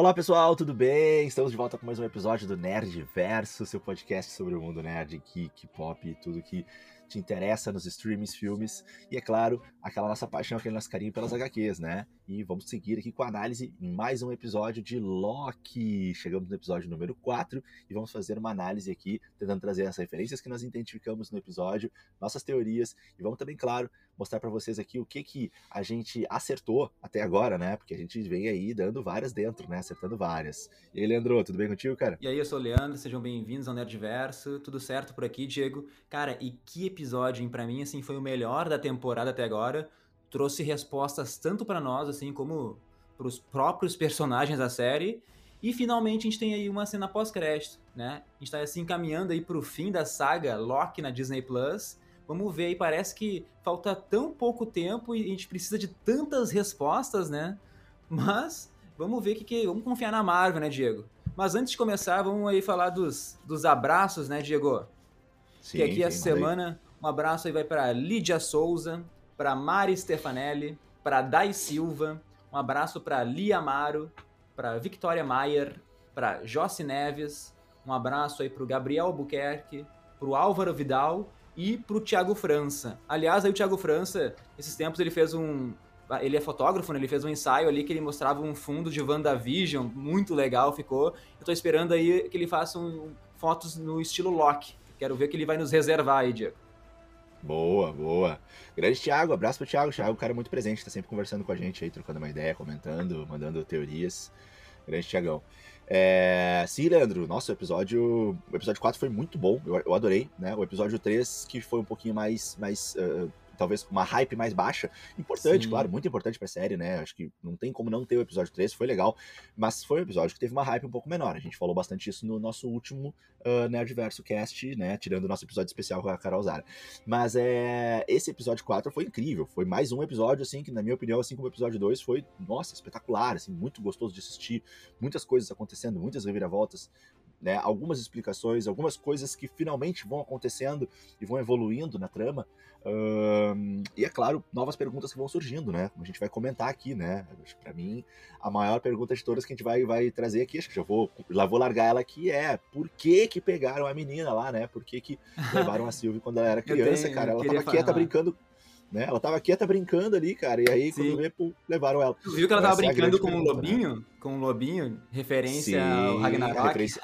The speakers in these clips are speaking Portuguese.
Olá pessoal, tudo bem? Estamos de volta com mais um episódio do Nerd Verso, seu podcast sobre o mundo nerd, geek, pop e tudo que te interessa nos streams, filmes e, é claro, aquela nossa paixão, aquele nosso carinho pelas HQs, né? E vamos seguir aqui com a análise em mais um episódio de Loki. Chegamos no episódio número 4 e vamos fazer uma análise aqui, tentando trazer as referências que nós identificamos no episódio, nossas teorias e vamos também, claro, mostrar para vocês aqui o que que a gente acertou até agora, né? Porque a gente vem aí dando várias dentro, né? Acertando várias. E aí, Leandro, tudo bem contigo, cara? E aí, eu sou o Leandro, sejam bem-vindos ao Nerdverso. Tudo certo por aqui, Diego? Cara, e que episódio? Pra mim, assim, foi o melhor da temporada até agora. Trouxe respostas tanto para nós, assim, como para os próprios personagens da série. E finalmente a gente tem aí uma cena pós-crédito, né? A gente tá assim caminhando aí pro fim da saga Loki na Disney Plus. Vamos ver aí, parece que falta tão pouco tempo e a gente precisa de tantas respostas, né? Mas vamos ver que, que vamos confiar na Marvel, né, Diego? Mas antes de começar, vamos aí falar dos, dos abraços, né, Diego? Sim, que aqui sim, essa semana um abraço aí vai para Lídia Souza, para Mari Stefanelli, para Dai Silva, um abraço para Lia Amaro, para Victoria Maier, para Jossi Neves, um abraço aí para o Gabriel Albuquerque, para o Álvaro Vidal e para o Thiago França. Aliás, aí o Thiago França, esses tempos ele fez um, ele é fotógrafo, né? Ele fez um ensaio ali que ele mostrava um fundo de WandaVision, muito legal ficou. Eu tô esperando aí que ele faça um, fotos no estilo Loki. Quero ver que ele vai nos reservar aí, Diego. Boa, boa. Grande Thiago, abraço pro Thiago. Thiago cara muito presente, tá sempre conversando com a gente aí, trocando uma ideia, comentando, mandando teorias. Grande Thiagão. É... Sim, Leandro, nosso episódio. O episódio 4 foi muito bom, eu, eu adorei, né? O episódio 3, que foi um pouquinho mais, mais uh, talvez uma hype mais baixa. Importante, Sim. claro, muito importante pra série, né? Acho que não tem como não ter o episódio 3, foi legal. Mas foi um episódio que teve uma hype um pouco menor. A gente falou bastante isso no nosso último uh, Nerdverso Cast, né? Tirando o nosso episódio especial com a Carol Zara. Mas é, esse episódio 4 foi incrível. Foi mais um episódio, assim, que na minha opinião, assim como o episódio 2, foi, nossa, espetacular, assim, muito gostoso de assistir. Muitas coisas acontecendo, muitas reviravoltas né, algumas explicações, algumas coisas que finalmente vão acontecendo e vão evoluindo na trama. Um, e é claro, novas perguntas que vão surgindo, né? Como a gente vai comentar aqui, né? Para mim, a maior pergunta de todas que a gente vai, vai trazer aqui, acho que já vou, já vou largar ela aqui, é por que que pegaram a menina lá, né? Por que que levaram a Sylvie quando ela era criança, tenho, cara? Ela tava quieta falar. brincando né? Ela tava quieta brincando ali, cara, e aí Sim. quando vê, pô, levaram ela. Tu viu que ela tava Essa brincando é com um lobinho? Né? Com um lobinho, referência Sim, ao Ragnarok. Referência...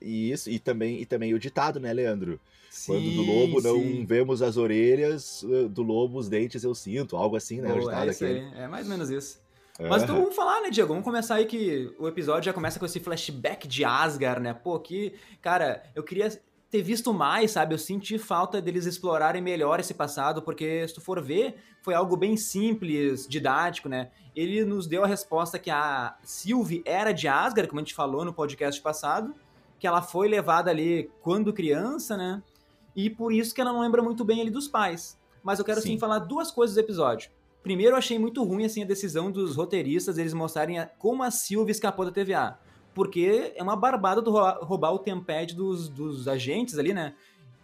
Isso, e também, e também o ditado, né, Leandro? Sim, Quando do lobo não sim. vemos as orelhas, eh, do lobo os dentes eu sinto, algo assim, né? Ditado é, isso aí. é mais ou menos isso. Mas então vamos falar, né, Diego? Vamos começar aí que o episódio já começa com esse flashback de Asgard, né? Pô, que, cara, eu queria ter visto mais, sabe? Eu senti falta deles explorarem melhor esse passado, porque se tu for ver, foi algo bem simples, didático, né? Ele nos deu a resposta que a Sylvie era de Asgard, como a gente falou no podcast passado, que ela foi levada ali quando criança, né? E por isso que ela não lembra muito bem ali dos pais. Mas eu quero sim, sim falar duas coisas do episódio. Primeiro, eu achei muito ruim assim a decisão dos roteiristas eles mostrarem como a Sylvie escapou da TVA porque é uma barbada roubar o tempad dos, dos agentes ali, né?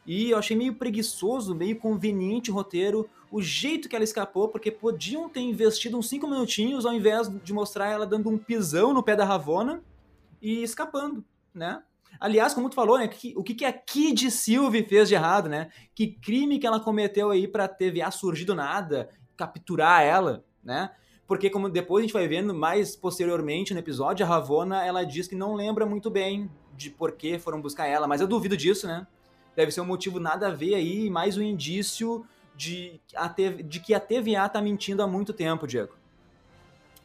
E eu achei meio preguiçoso, meio conveniente o roteiro, o jeito que ela escapou, porque podiam ter investido uns 5 minutinhos ao invés de mostrar ela dando um pisão no pé da Ravona e escapando, né? Aliás, como tu falou, né? O que, que a Kid Sylvie fez de errado, né? Que crime que ela cometeu aí pra TVA surgir do nada, capturar ela, né? Porque como depois a gente vai vendo mais posteriormente no episódio, a Ravona, ela diz que não lembra muito bem de por que foram buscar ela, mas eu duvido disso, né? Deve ser um motivo nada a ver aí, mais um indício de, a de que a TVA tá mentindo há muito tempo, Diego.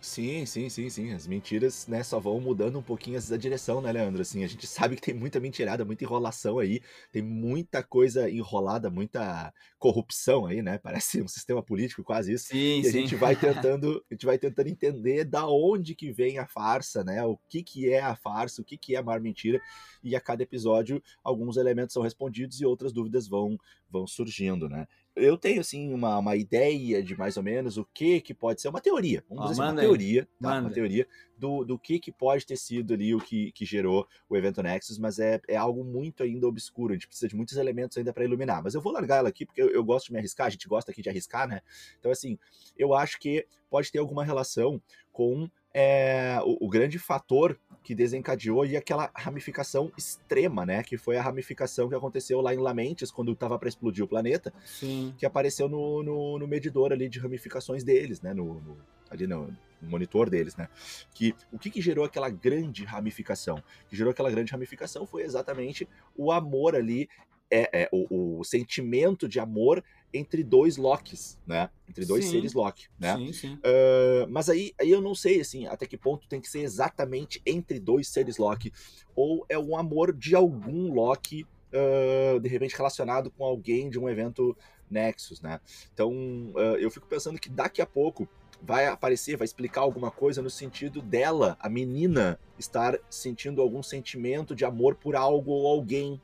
Sim, sim, sim, sim. As mentiras, né, só vão mudando um pouquinho a direção, né, Leandro? Assim, a gente sabe que tem muita mentirada, muita enrolação aí, tem muita coisa enrolada, muita corrupção aí, né? Parece um sistema político quase isso. Sim, e a sim. gente vai tentando, a gente vai tentando entender da onde que vem a farsa, né? O que que é a farsa, o que que é a maior mentira. E a cada episódio alguns elementos são respondidos e outras dúvidas vão vão surgindo, né? Eu tenho assim uma, uma ideia de mais ou menos o que que pode ser uma teoria, vamos dizer assim, uma teoria, tá? uma teoria do, do que que pode ter sido ali o que, que gerou o evento Nexus, mas é, é algo muito ainda obscuro, a gente precisa de muitos elementos ainda para iluminar, mas eu vou largar ela aqui porque eu, eu, gosto de me arriscar, a gente gosta aqui de arriscar, né? Então assim, eu acho que pode ter alguma relação com é, o, o, grande fator que desencadeou e aquela ramificação extrema, né? Que foi a ramificação que aconteceu lá em Lamentes, quando estava para explodir o planeta, Sim. que apareceu no, no, no, medidor ali de ramificações deles, né? No, no ali no, no, monitor deles, né? Que o que, que gerou aquela grande ramificação? O que gerou aquela grande ramificação foi exatamente o amor ali, é, é o, o sentimento de amor entre dois Locks, né? Entre dois sim. seres Loki, né? Sim, sim. Uh, mas aí, aí eu não sei, assim, até que ponto tem que ser exatamente entre dois seres Loki, ou é um amor de algum Loki, uh, de repente relacionado com alguém de um evento Nexus, né? Então, uh, eu fico pensando que daqui a pouco vai aparecer, vai explicar alguma coisa no sentido dela, a menina, estar sentindo algum sentimento de amor por algo ou alguém,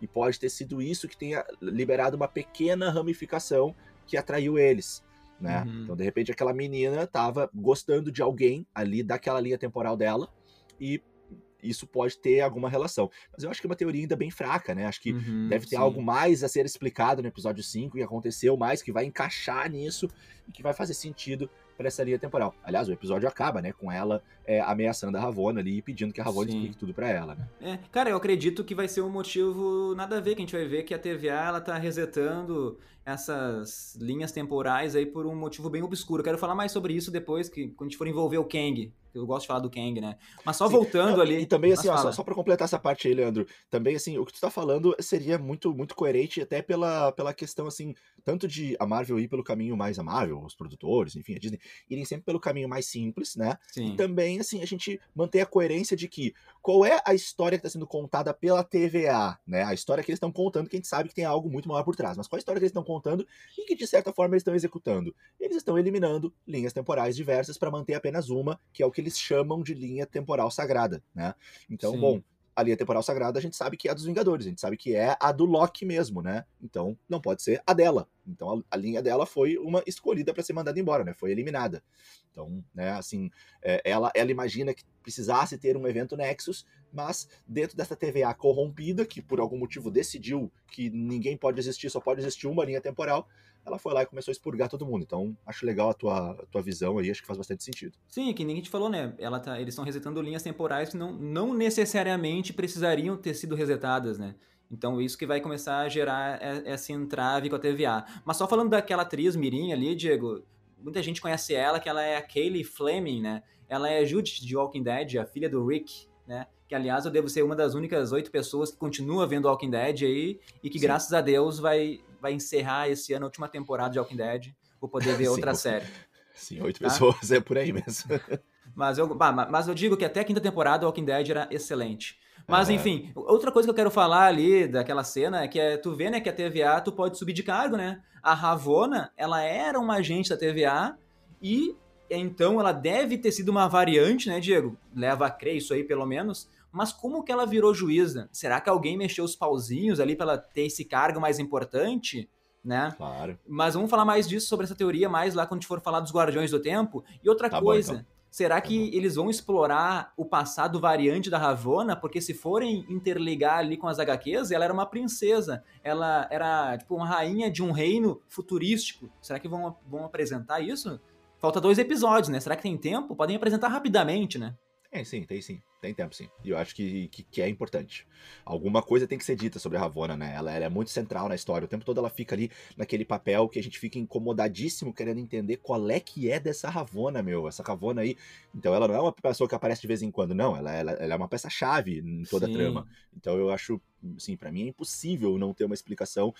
e pode ter sido isso que tenha liberado uma pequena ramificação que atraiu eles. Né? Uhum. Então, de repente, aquela menina estava gostando de alguém ali daquela linha temporal dela e isso pode ter alguma relação. Mas eu acho que é uma teoria ainda bem fraca, né? Acho que uhum, deve ter sim. algo mais a ser explicado no episódio 5 e aconteceu mais que vai encaixar nisso e que vai fazer sentido para essa linha temporal. Aliás, o episódio acaba, né, com ela é, ameaçando a Ravonna ali e pedindo que a Ravonna Sim. explique tudo para ela, né? É, cara, eu acredito que vai ser um motivo nada a ver, que a gente vai ver que a TVA ela tá resetando essas linhas temporais aí por um motivo bem obscuro. Eu quero falar mais sobre isso depois, que quando a gente for envolver o Kang. Eu gosto de falar do Kang, né? Mas só Sim. voltando Não, ali. E também, assim, ó, só, só pra completar essa parte aí, Leandro, também, assim, o que tu tá falando seria muito, muito coerente, até pela, pela questão, assim, tanto de a Marvel ir pelo caminho mais amável, os produtores, enfim, a Disney, irem sempre pelo caminho mais simples, né? Sim. E também, assim, a gente manter a coerência de que qual é a história que está sendo contada pela TVA, né? A história que eles estão contando, que a gente sabe que tem algo muito maior por trás, mas qual a história que eles estão contando e que, de certa forma, eles estão executando? Eles estão eliminando linhas temporais diversas para manter apenas uma, que é o que eles chamam de linha temporal sagrada, né? Então, Sim. bom, a linha temporal sagrada a gente sabe que é a dos Vingadores, a gente sabe que é a do Loki mesmo, né? Então não pode ser a dela. Então a, a linha dela foi uma escolhida para ser mandada embora, né? Foi eliminada. Então, né, assim, é, ela, ela imagina que precisasse ter um evento Nexus, mas dentro dessa TVA corrompida, que por algum motivo decidiu que ninguém pode existir, só pode existir uma linha temporal, ela foi lá e começou a expurgar todo mundo. Então, acho legal a tua, a tua visão aí, acho que faz bastante sentido. Sim, que nem a gente falou, né? Ela tá, eles estão resetando linhas temporais que não, não necessariamente precisariam ter sido resetadas, né? Então, isso que vai começar a gerar essa entrave com a TVA. Mas só falando daquela atriz Mirim ali, Diego, muita gente conhece ela, que ela é a Kaylee Fleming, né? Ela é a Judith de Walking Dead, a filha do Rick, né? Que, aliás, eu devo ser uma das únicas oito pessoas que continua vendo Walking Dead aí e que, Sim. graças a Deus, vai, vai encerrar esse ano a última temporada de Walking Dead. Vou poder ver outra série. Sim, oito tá? pessoas é por aí mesmo. mas, eu, mas eu digo que até a quinta temporada Walking Dead era excelente. Mas, enfim, outra coisa que eu quero falar ali daquela cena é que é, tu vê, né, que a TVA tu pode subir de cargo, né? A Ravona, ela era uma agente da TVA e então ela deve ter sido uma variante, né, Diego? Leva a crer isso aí, pelo menos. Mas como que ela virou juíza? Será que alguém mexeu os pauzinhos ali para ela ter esse cargo mais importante? Né? Claro. Mas vamos falar mais disso sobre essa teoria mais lá quando a gente for falar dos Guardiões do Tempo. E outra tá coisa, bom, então. será tá que bom. eles vão explorar o passado variante da Ravonna? Porque se forem interligar ali com as HQs, ela era uma princesa. Ela era tipo uma rainha de um reino futurístico. Será que vão, vão apresentar isso? Falta dois episódios, né? Será que tem tempo? Podem apresentar rapidamente, né? Tem sim, tem sim. Tem tempo, sim. E eu acho que, que, que, é importante. Alguma coisa tem que ser dita sobre a Ravonna, né? Ela, ela, é muito central na história. O tempo todo ela fica ali naquele papel que a gente fica incomodadíssimo querendo entender qual é que é dessa Ravonna, meu. Essa Ravonna aí. Então ela não é uma pessoa que aparece de vez em quando, não. Ela, ela, ela é uma peça-chave em toda sim. a trama. Então eu acho, assim, para mim é impossível não ter uma explicação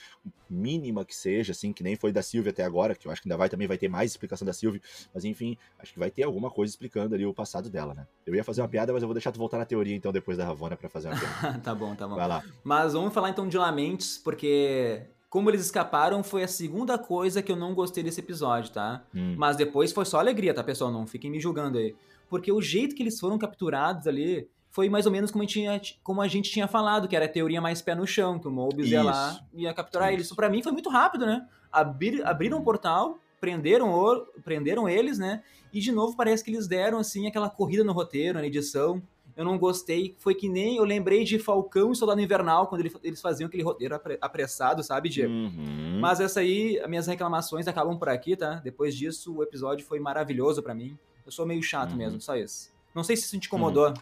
mínima que seja, assim, que nem foi da Sylvie até agora, que eu acho que ainda vai também vai ter mais explicação da Sylvie. Mas enfim, acho que vai ter alguma coisa explicando ali o passado dela, né? Eu ia fazer uma piada, mas eu vou deixar tu voltar na teoria então depois da Ravona para fazer uma pergunta. tá bom, tá bom. Vai lá. Mas vamos falar então de Lamentes, porque como eles escaparam foi a segunda coisa que eu não gostei desse episódio, tá? Hum. Mas depois foi só alegria, tá, pessoal? Não fiquem me julgando aí. Porque o jeito que eles foram capturados ali foi mais ou menos como a gente tinha, como a gente tinha falado, que era a teoria mais pé no chão, que o Mobius ia lá e ia capturar Isso. eles. Isso pra mim foi muito rápido, né? Abrir, abriram um portal, prenderam, o, prenderam eles, né? E de novo parece que eles deram assim aquela corrida no roteiro, na edição eu não gostei. Foi que nem eu lembrei de Falcão e Soldado Invernal, quando eles faziam aquele roteiro apressado, sabe, Diego? Uhum. Mas essa aí, as minhas reclamações acabam por aqui, tá? Depois disso, o episódio foi maravilhoso para mim. Eu sou meio chato uhum. mesmo, só isso. Não sei se isso te incomodou. Uhum.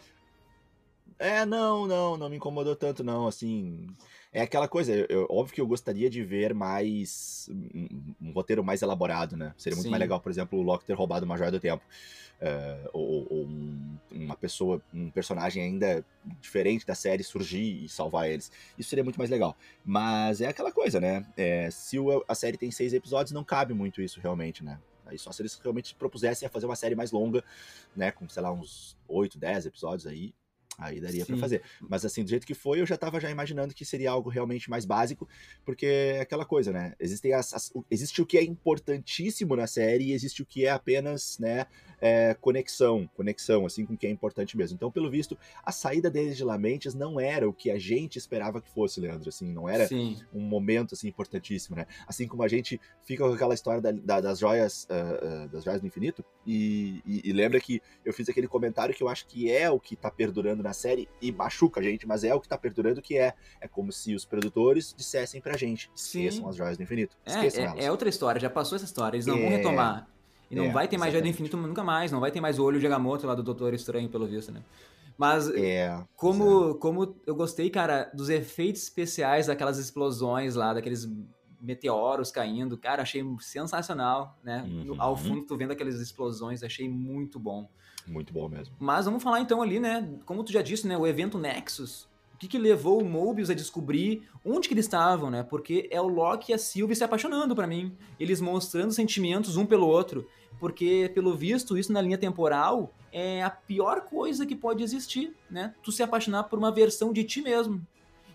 É, não, não, não me incomodou tanto, não, assim. É aquela coisa, eu, óbvio que eu gostaria de ver mais. Um, um roteiro mais elaborado, né? Seria muito Sim. mais legal, por exemplo, o Loki ter roubado uma joia do tempo. Uh, ou, ou um, uma pessoa, um personagem ainda diferente da série surgir e salvar eles. Isso seria muito mais legal. Mas é aquela coisa, né? É, se o, a série tem seis episódios, não cabe muito isso realmente, né? Aí só se eles realmente propusessem a fazer uma série mais longa, né? Com, sei lá, uns 8, 10 episódios aí, Aí daria para fazer. Mas assim, do jeito que foi, eu já estava já imaginando que seria algo realmente mais básico, porque é aquela coisa, né? Existem as, as, existe o que é importantíssimo na série e existe o que é apenas, né, é, conexão, conexão, assim, com o que é importante mesmo. Então, pelo visto, a saída deles de Lamentes não era o que a gente esperava que fosse, Leandro, assim, não era Sim. um momento, assim, importantíssimo, né? Assim como a gente fica com aquela história da, da, das joias, uh, uh, das joias do infinito, e, e, e, lembra que eu fiz aquele comentário que eu acho que é o que tá perdurando na série, e machuca a gente, mas é o que tá perdurando, que é, é como se os produtores dissessem pra gente, esqueçam as joias do infinito, é, é, é, outra história, já passou essa história, eles não é... vão retomar. E não é, vai ter mais Joia do Infinito nunca mais, não vai ter mais o olho de Agamotto lá do Doutor Estranho, pelo visto, né? Mas é, como, é. como eu gostei, cara, dos efeitos especiais daquelas explosões lá, daqueles meteoros caindo, cara, achei sensacional, né? Uhum. Ao fundo, tu vendo aquelas explosões, achei muito bom. Muito bom mesmo. Mas vamos falar então ali, né? Como tu já disse, né? O evento Nexus. O que, que levou o Mobius a descobrir onde que eles estavam, né? Porque é o Loki e a Sylvie se apaixonando para mim. Eles mostrando sentimentos um pelo outro porque pelo visto isso na linha temporal é a pior coisa que pode existir, né? Tu se apaixonar por uma versão de ti mesmo.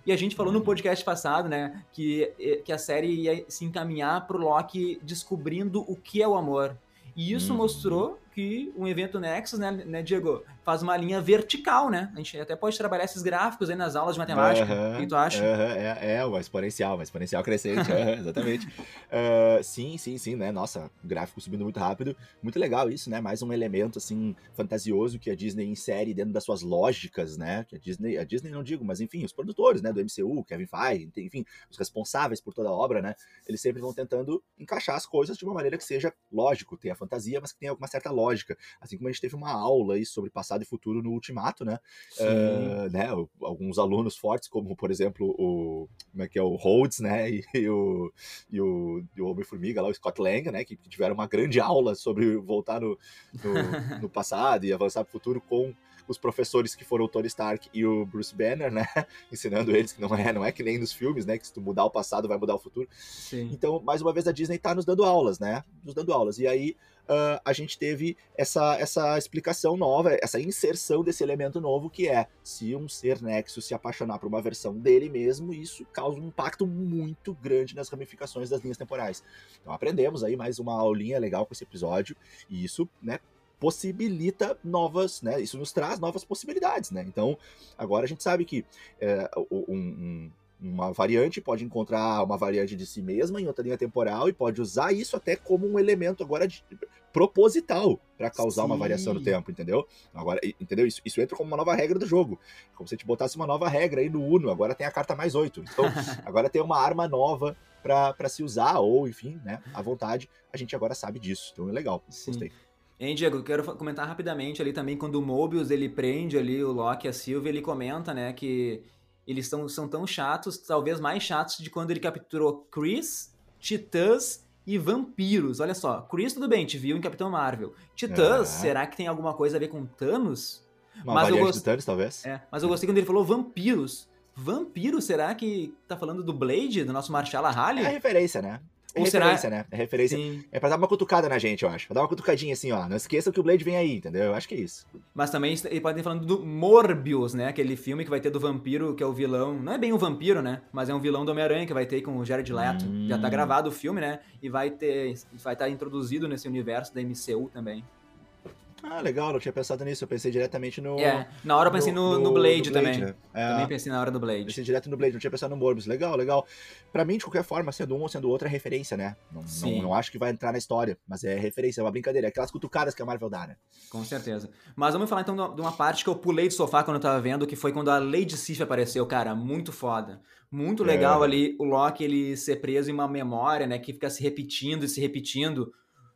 E a gente falou no podcast passado, né, que, eh, que a série ia se encaminhar pro Loki descobrindo o que é o amor. E isso uhum. mostrou que um evento Nexus, né, né, Diego, faz uma linha vertical, né? A gente até pode trabalhar esses gráficos aí nas aulas de matemática. Uhum, o que tu acha? Uhum, é, é, uma exponencial, uma exponencial crescente, exatamente. Uh, sim, sim, sim, né? Nossa, gráfico subindo muito rápido. Muito legal isso, né? Mais um elemento, assim, fantasioso que a Disney insere dentro das suas lógicas, né? Que a Disney, a Disney não digo, mas enfim, os produtores, né, do MCU, Kevin Feige, enfim, os responsáveis por toda a obra, né? Eles sempre vão tentando encaixar as coisas de uma maneira que seja lógico, tenha fantasia, mas que tenha alguma certa lógica. Assim como a gente teve uma aula aí sobre passado e futuro no Ultimato, né? Uh, né? Alguns alunos fortes, como por exemplo o como é que é o Rhodes, né? E, e o e o, o Homem-Formiga lá, o Scott Lang, né? Que, que, tiveram uma grande aula sobre voltar no, no, no passado e avançar para o futuro com os professores que foram o Tony Stark e o Bruce Banner, né? Ensinando eles que não é, não é que nem nos filmes, né? Que se tu mudar o passado vai mudar o futuro. Sim. Então, mais uma vez, a Disney tá nos dando aulas, né? Nos dando aulas. E aí, uh, a gente teve essa, essa explicação nova, essa inserção desse elemento novo que é se um ser Nexus se apaixonar por uma versão dele mesmo, isso causa um impacto muito grande nas ramificações das linhas temporais. Então aprendemos aí mais uma aulinha legal com esse episódio e isso, né, possibilita novas, né? Isso nos traz novas possibilidades, né? Então, agora a gente sabe que é, um, um, uma variante pode encontrar uma variante de si mesma em outra linha temporal e pode usar isso até como um elemento agora de, proposital para causar Sim. uma variação no tempo, entendeu? Agora, entendeu? Isso, isso entra como uma nova regra do jogo. Como se a gente botasse uma nova regra aí no Uno, agora tem a carta mais 8. Então, agora tem uma arma nova para se usar, ou enfim, né, à vontade, a gente agora sabe disso. Então é legal, Sim. gostei. Hein, Diego, eu quero comentar rapidamente ali também, quando o Mobius ele prende ali o Loki e a Sylvie, ele comenta, né, que eles tão, são tão chatos, talvez mais chatos de quando ele capturou Chris, Titãs e vampiros. Olha só, Chris tudo bem, te viu em Capitão Marvel. Titãs, é. será que tem alguma coisa a ver com Thanos? Uma mas eu gost... Thanos, talvez. É, mas eu gostei quando ele falou vampiros. Vampiro, será que tá falando do Blade, do nosso Marshall Halley? É referência, né? É Ou referência, será... né? É referência. Sim. É pra dar uma cutucada na gente, eu acho. Pra dar uma cutucadinha assim, ó. Não esqueçam que o Blade vem aí, entendeu? Eu acho que é isso. Mas também ele pode estar falando do Morbius, né? Aquele filme que vai ter do vampiro, que é o vilão. Não é bem um vampiro, né? Mas é um vilão do Homem-Aranha que vai ter com o Jared Leto. Hum. Já tá gravado o filme, né? E vai ter. Vai estar introduzido nesse universo da MCU também. Ah, legal, não tinha pensado nisso. Eu pensei diretamente no. É, na hora eu pensei no, no, no Blade, Blade, também. Né? É, também pensei na hora do Blade. Pensei direto no Blade, não tinha pensado no Morbius. Legal, legal. Pra mim, de qualquer forma, sendo um ou sendo outro, é referência, né? Não, não, não, acho que vai entrar na história, mas é referência, é uma brincadeira. É aquelas cutucadas que a Marvel dá, né? Com certeza. Mas vamos falar então de uma parte que eu pulei do sofá quando eu tava vendo, que foi quando a Lady Sif apareceu, cara. Muito foda. Muito legal é. ali o Loki ele ser preso em uma memória, né? Que fica se repetindo e se repetindo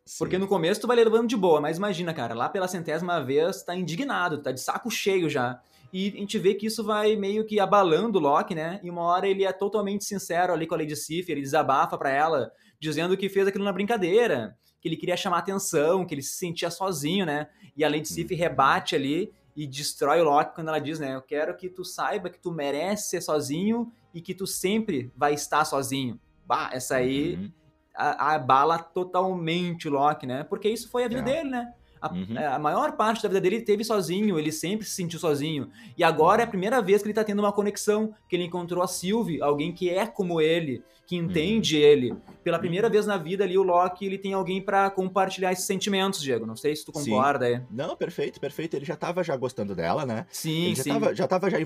Sim. Porque no começo tu vai levando de boa, mas imagina, cara, lá pela centésima vez tá indignado, tá de saco cheio já. E a gente vê que isso vai meio que abalando o Loki, né? E uma hora ele é totalmente sincero ali com a Lady Sif, ele desabafa para ela, dizendo que fez aquilo na brincadeira, que ele queria chamar atenção, que ele se sentia sozinho, né? E a Lady Sif uhum. rebate ali e destrói o Loki quando ela diz, né? Eu quero que tu saiba que tu merece ser sozinho e que tu sempre vai estar sozinho. Bah, essa aí uhum. Abala totalmente o Loki, né? Porque isso foi a vida é. dele, né? A, uhum. É, a, maior parte da vida dele ele teve sozinho, ele sempre se sentiu sozinho. E agora é a primeira vez que ele tá tendo uma conexão, que ele encontrou a Sylvie, alguém que é como ele, que entende uhum. ele. Pela primeira vez na vida ali, o Loki, ele tem alguém para compartilhar esses sentimentos, Diego. Não sei se tu concorda aí. Não, perfeito, perfeito. Ele já tava já gostando dela, né? Sim, ele já sim. Tava, já tava já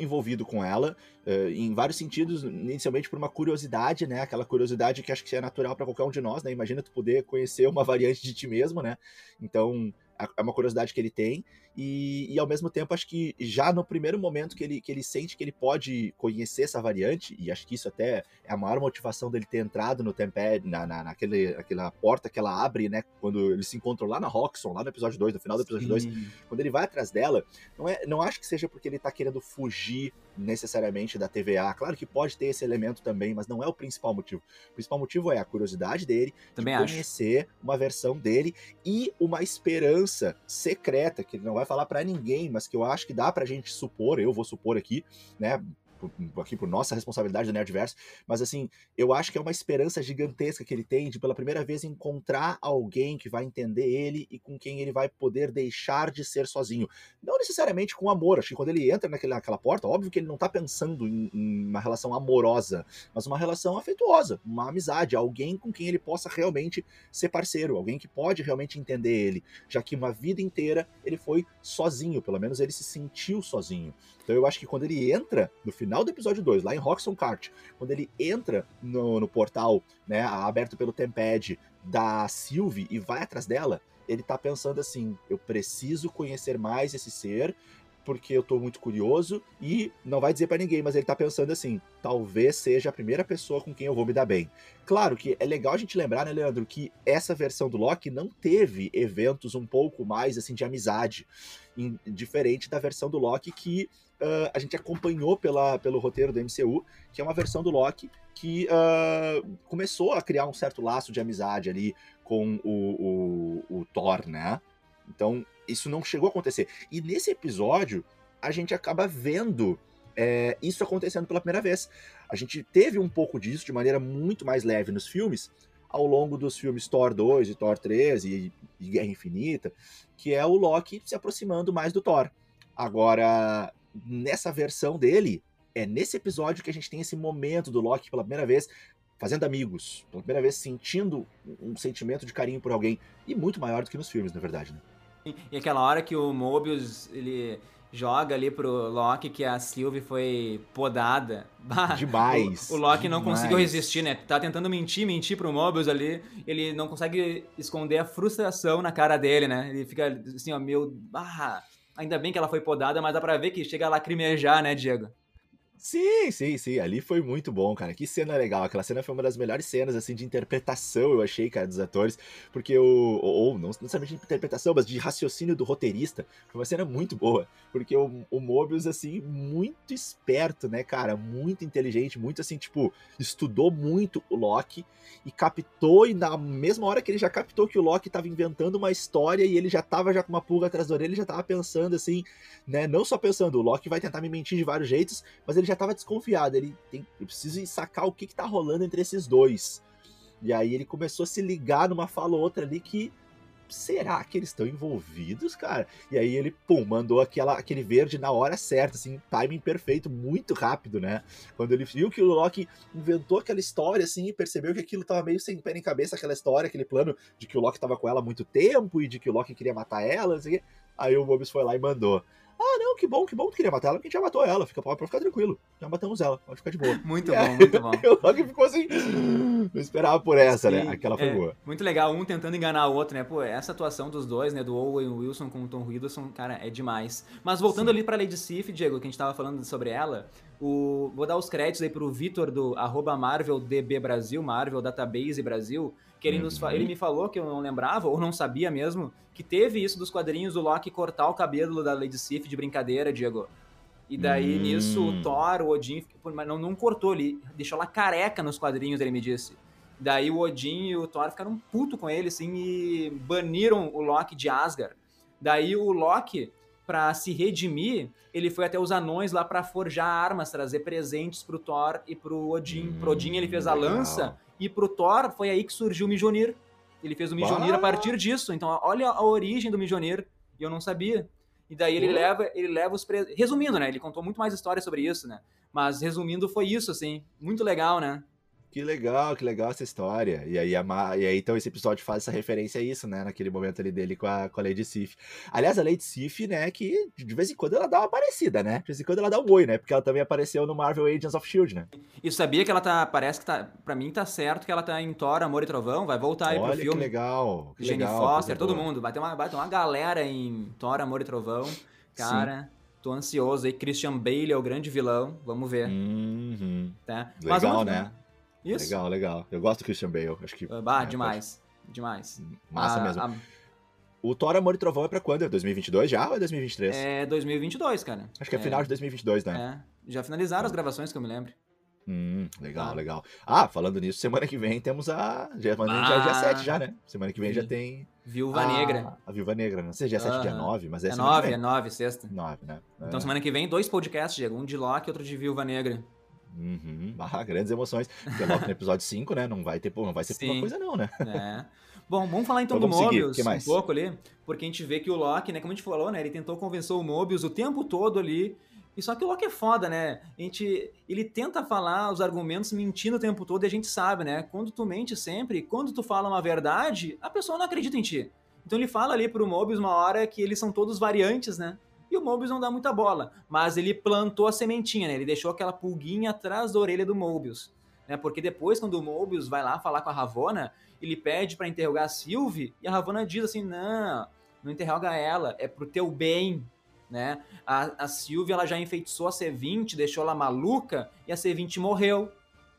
envolvido com ela, uh, em vários sentidos, inicialmente por uma curiosidade, né? Aquela curiosidade que acho que é natural para qualquer um de nós, né? Imagina tu poder conhecer uma variante de ti mesmo, né? Então, é uma curiosidade que ele tem. E, e, ao mesmo tempo, acho que já no primeiro momento que ele, que ele sente que ele pode conhecer essa variante, e acho que isso até é a maior motivação dele ter entrado no Tempad, na, na, naquele, naquela porta que ela abre, né? Quando eles se encontram lá na Roxxon, lá no episódio 2, no final do episódio 2, quando ele vai atrás dela, não, é, não acho que seja porque ele tá querendo fugir necessariamente da TVA. Claro que pode ter esse elemento também, mas não é o principal motivo. O principal motivo é a curiosidade dele também de conhecer acho. uma versão dele e uma esperança secreta que ele não vai falar para ninguém, mas que eu acho que dá pra gente supor, eu vou supor aqui, né? Aqui por nossa responsabilidade do Nerdverso, mas assim, eu acho que é uma esperança gigantesca que ele tem de pela primeira vez encontrar alguém que vai entender ele e com quem ele vai poder deixar de ser sozinho. Não necessariamente com amor, acho que quando ele entra naquela, naquela porta, óbvio que ele não tá pensando em, em, uma relação amorosa, mas uma relação afetuosa, uma amizade, alguém com quem ele possa realmente ser parceiro, alguém que pode realmente entender ele, já que uma vida inteira ele foi sozinho, pelo menos ele se sentiu sozinho. Então eu acho que quando ele entra no final do episódio 2, lá em Roxon Kart, quando ele entra no, no portal, né, aberto pelo Tempad da Sylvie e vai atrás dela, ele tá pensando assim: eu preciso conhecer mais esse ser, porque eu tô muito curioso e não vai dizer para ninguém, mas ele tá pensando assim: talvez seja a primeira pessoa com quem eu vou me dar bem. Claro que é legal a gente lembrar, né, Leandro, que essa versão do Loki não teve eventos um pouco mais assim de amizade, diferente da versão do Loki que uh, a gente acompanhou pela, pelo roteiro do MCU, que é uma versão do Loki que uh, começou a criar um certo laço de amizade ali com o, o, o Thor, né? Então, isso não chegou a acontecer. E nesse episódio, a gente acaba vendo é, isso acontecendo pela primeira vez. A gente teve um pouco disso de maneira muito mais leve nos filmes, ao longo dos filmes Thor 2 e Thor 3 e, e Guerra Infinita, que é o Loki se aproximando mais do Thor. Agora, nessa versão dele, é nesse episódio que a gente tem esse momento do Loki pela primeira vez fazendo amigos, pela primeira vez sentindo um sentimento de carinho por alguém e muito maior do que nos filmes, na verdade, né? E aquela hora que o Mobius ele joga ali pro Loki que a Sylvie foi podada. Demais. O, o Loki demais. não conseguiu resistir, né? Tá tentando mentir, mentir pro Mobius ali. Ele não consegue esconder a frustração na cara dele, né? Ele fica assim, ó, meu. Ah, Ainda bem que ela foi podada, mas dá pra ver que chega a lacrimejar, né, Diego? Sim, sim, sim. Ali foi muito bom, cara. Que cena legal. Aquela cena foi uma das melhores cenas, assim, de interpretação, eu achei, cara, dos atores. Porque o. Ou, não necessariamente de interpretação, mas de raciocínio do roteirista. Foi uma cena muito boa. Porque o, o Mobius, assim, muito esperto, né, cara? Muito inteligente, muito assim, tipo, estudou muito o Loki e captou, e na mesma hora que ele já captou que o Loki tava inventando uma história e ele já tava já com uma pulga atrás da orelha, ele já tava pensando assim, né? Não só pensando, o Loki vai tentar me mentir de vários jeitos, mas ele já estava desconfiado. Ele tem, eu preciso sacar o que, que tá rolando entre esses dois. E aí ele começou a se ligar numa fala ou outra ali que. Será que eles estão envolvidos, cara? E aí ele, pum, mandou aquela, aquele verde na hora certa, assim, timing perfeito, muito rápido, né? Quando ele viu que o Loki inventou aquela história, assim, e percebeu que aquilo tava meio sem pé nem cabeça, aquela história, aquele plano de que o Loki tava com ela há muito tempo e de que o Loki queria matar ela, assim, aí o Mobius foi lá e mandou. Ah, não, que bom, que bom que queria matar ela, porque a gente já matou ela. Fica, pode ficar tranquilo. Já matamos ela, pode ficar de boa. Muito bom, muito bom. o Loki ficou assim. Não esperava por essa, né? Sim, né? Aquela foi é, boa. Muito legal, um tentando enganar o outro, né? Pô, essa atuação dos dois, né? Do Owen Wilson com o Tom Hiddleston, cara, é demais. Mas voltando Sim. ali pra Lady Sif, Diego, que a gente tava falando sobre ela, o, vou dar os créditos aí pro Vitor do arroba MarvelDB Brasil, Marvel Database Brasil, que ele, nos, ele uhum. me falou que eu não lembrava, ou não sabia mesmo, que teve isso dos quadrinhos do Loki cortar o cabelo da Lady Sif de brincadeira, Diego. E daí, hum. nisso, o Thor, o Odin, não, não cortou, ele deixou ela careca nos quadrinhos, ele me disse. Daí o Odin e o Thor ficaram puto com ele, assim, e baniram o Loki de Asgard. Daí o Loki, para se redimir, ele foi até os anões lá para forjar armas, trazer presentes pro Thor e pro Odin. Hum, pro Odin ele fez a legal. lança e pro Thor foi aí que surgiu o Mijonir. Ele fez o Mijonir a partir disso. Então, olha a origem do Mijonir. E eu não sabia. E daí ele leva, ele leva os resumindo, né? Ele contou muito mais histórias sobre isso, né? Mas resumindo foi isso assim, muito legal, né? Que legal, que legal essa história. E aí, a Ma... e aí então esse episódio faz essa referência a isso, né? Naquele momento ali dele com a, com a Lady Sif. Aliás, a Lady Sif, né, que de vez em quando ela dá uma parecida, né? De vez em quando ela dá um oi, né? Porque ela também apareceu no Marvel Agents of S.H.I.E.L.D., né? E sabia que ela tá, parece que tá, pra mim tá certo que ela tá em Thor, Amor e Trovão, vai voltar aí Olha, pro filme. que legal, que Jenny legal, Foster, todo mundo, vai ter, uma, vai ter uma galera em Thor, Amor e Trovão. Cara... Sim. Tô ansioso aí. Christian Bale é o grande vilão. Vamos ver. Uhum. Tá? Legal, né? Isso. Legal, legal. Eu gosto do Christian Bale. Acho que. Ah, é, demais. Pode... Demais. Massa a, mesmo. A... O Thor Amor e Trovão é pra quando? É 2022 já ou é 2023? É 2022, cara. Acho que é, é final de 2022, né? É. Já finalizaram as gravações, que eu me lembro. Hum, legal, ah. legal. Ah, falando nisso, semana que vem temos a. Já, ah. já é dia 7 já, né? Semana que vem já tem. Viúva a... Negra. A Viúva Negra, não sei, dia 7, dia 9, mas é É 9, é 9, sexta. 9, né? Então semana que vem, dois podcasts, Diego. Um de Loki e outro de Viúva Negra. Uhum, ah, grandes emoções. Porque logo no episódio 5, né? Não vai ter, não vai ser Sim. pouca coisa, não, né? É. Bom, vamos falar então, então do Mobius um pouco ali, porque a gente vê que o Loki, né, como a gente falou, né, ele tentou convencer o Mobius o tempo todo ali, e só que o Loki é foda, né? A gente, ele tenta falar os argumentos mentindo o tempo todo e a gente sabe, né? Quando tu mente sempre, quando tu fala uma verdade, a pessoa não acredita em ti. Então ele fala ali pro Mobius uma hora que eles são todos variantes, né? E o Mobius não dá muita bola. Mas ele plantou a sementinha, né? Ele deixou aquela pulguinha atrás da orelha do Mobius. Né? Porque depois, quando o Mobius vai lá falar com a Ravonna, ele pede para interrogar a Sylvie e a Ravonna diz assim: não, não interroga ela, é pro teu bem. Né? A, a Sylvie ela já enfeitiçou a C20, deixou ela maluca e a C20 morreu.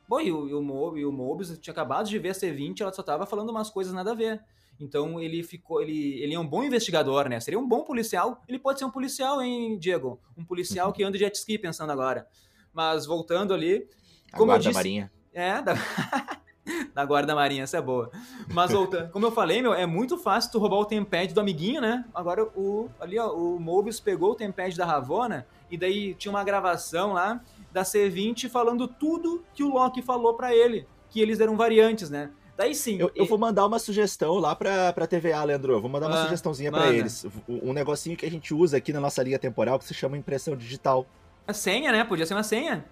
Bom, e o, e o, e o Mobius tinha acabado de ver a C20, ela só tava falando umas coisas nada a ver. Então ele ficou, ele, ele é um bom investigador, né? Seria um bom policial. Ele pode ser um policial, hein, Diego? Um policial que anda de jet ski pensando agora. Mas voltando ali, como guarda eu disse, marinha. É, da, da guarda marinha, essa é boa. Mas voltando, como eu falei, meu, é muito fácil tu roubar o tempad do amiguinho, né? Agora o ali ó, o Mobius pegou o tempad da Ravonna e daí tinha uma gravação lá da C20 falando tudo que o Loki falou para ele, que eles eram variantes, né? Daí sim. Eu, eu, vou mandar uma sugestão lá pra, pra TVA, Leandro. Eu vou mandar uma ah, sugestãozinha para eles. Um negocinho que a gente usa aqui na nossa linha temporal que se chama impressão digital. A senha, né? Podia ser uma senha.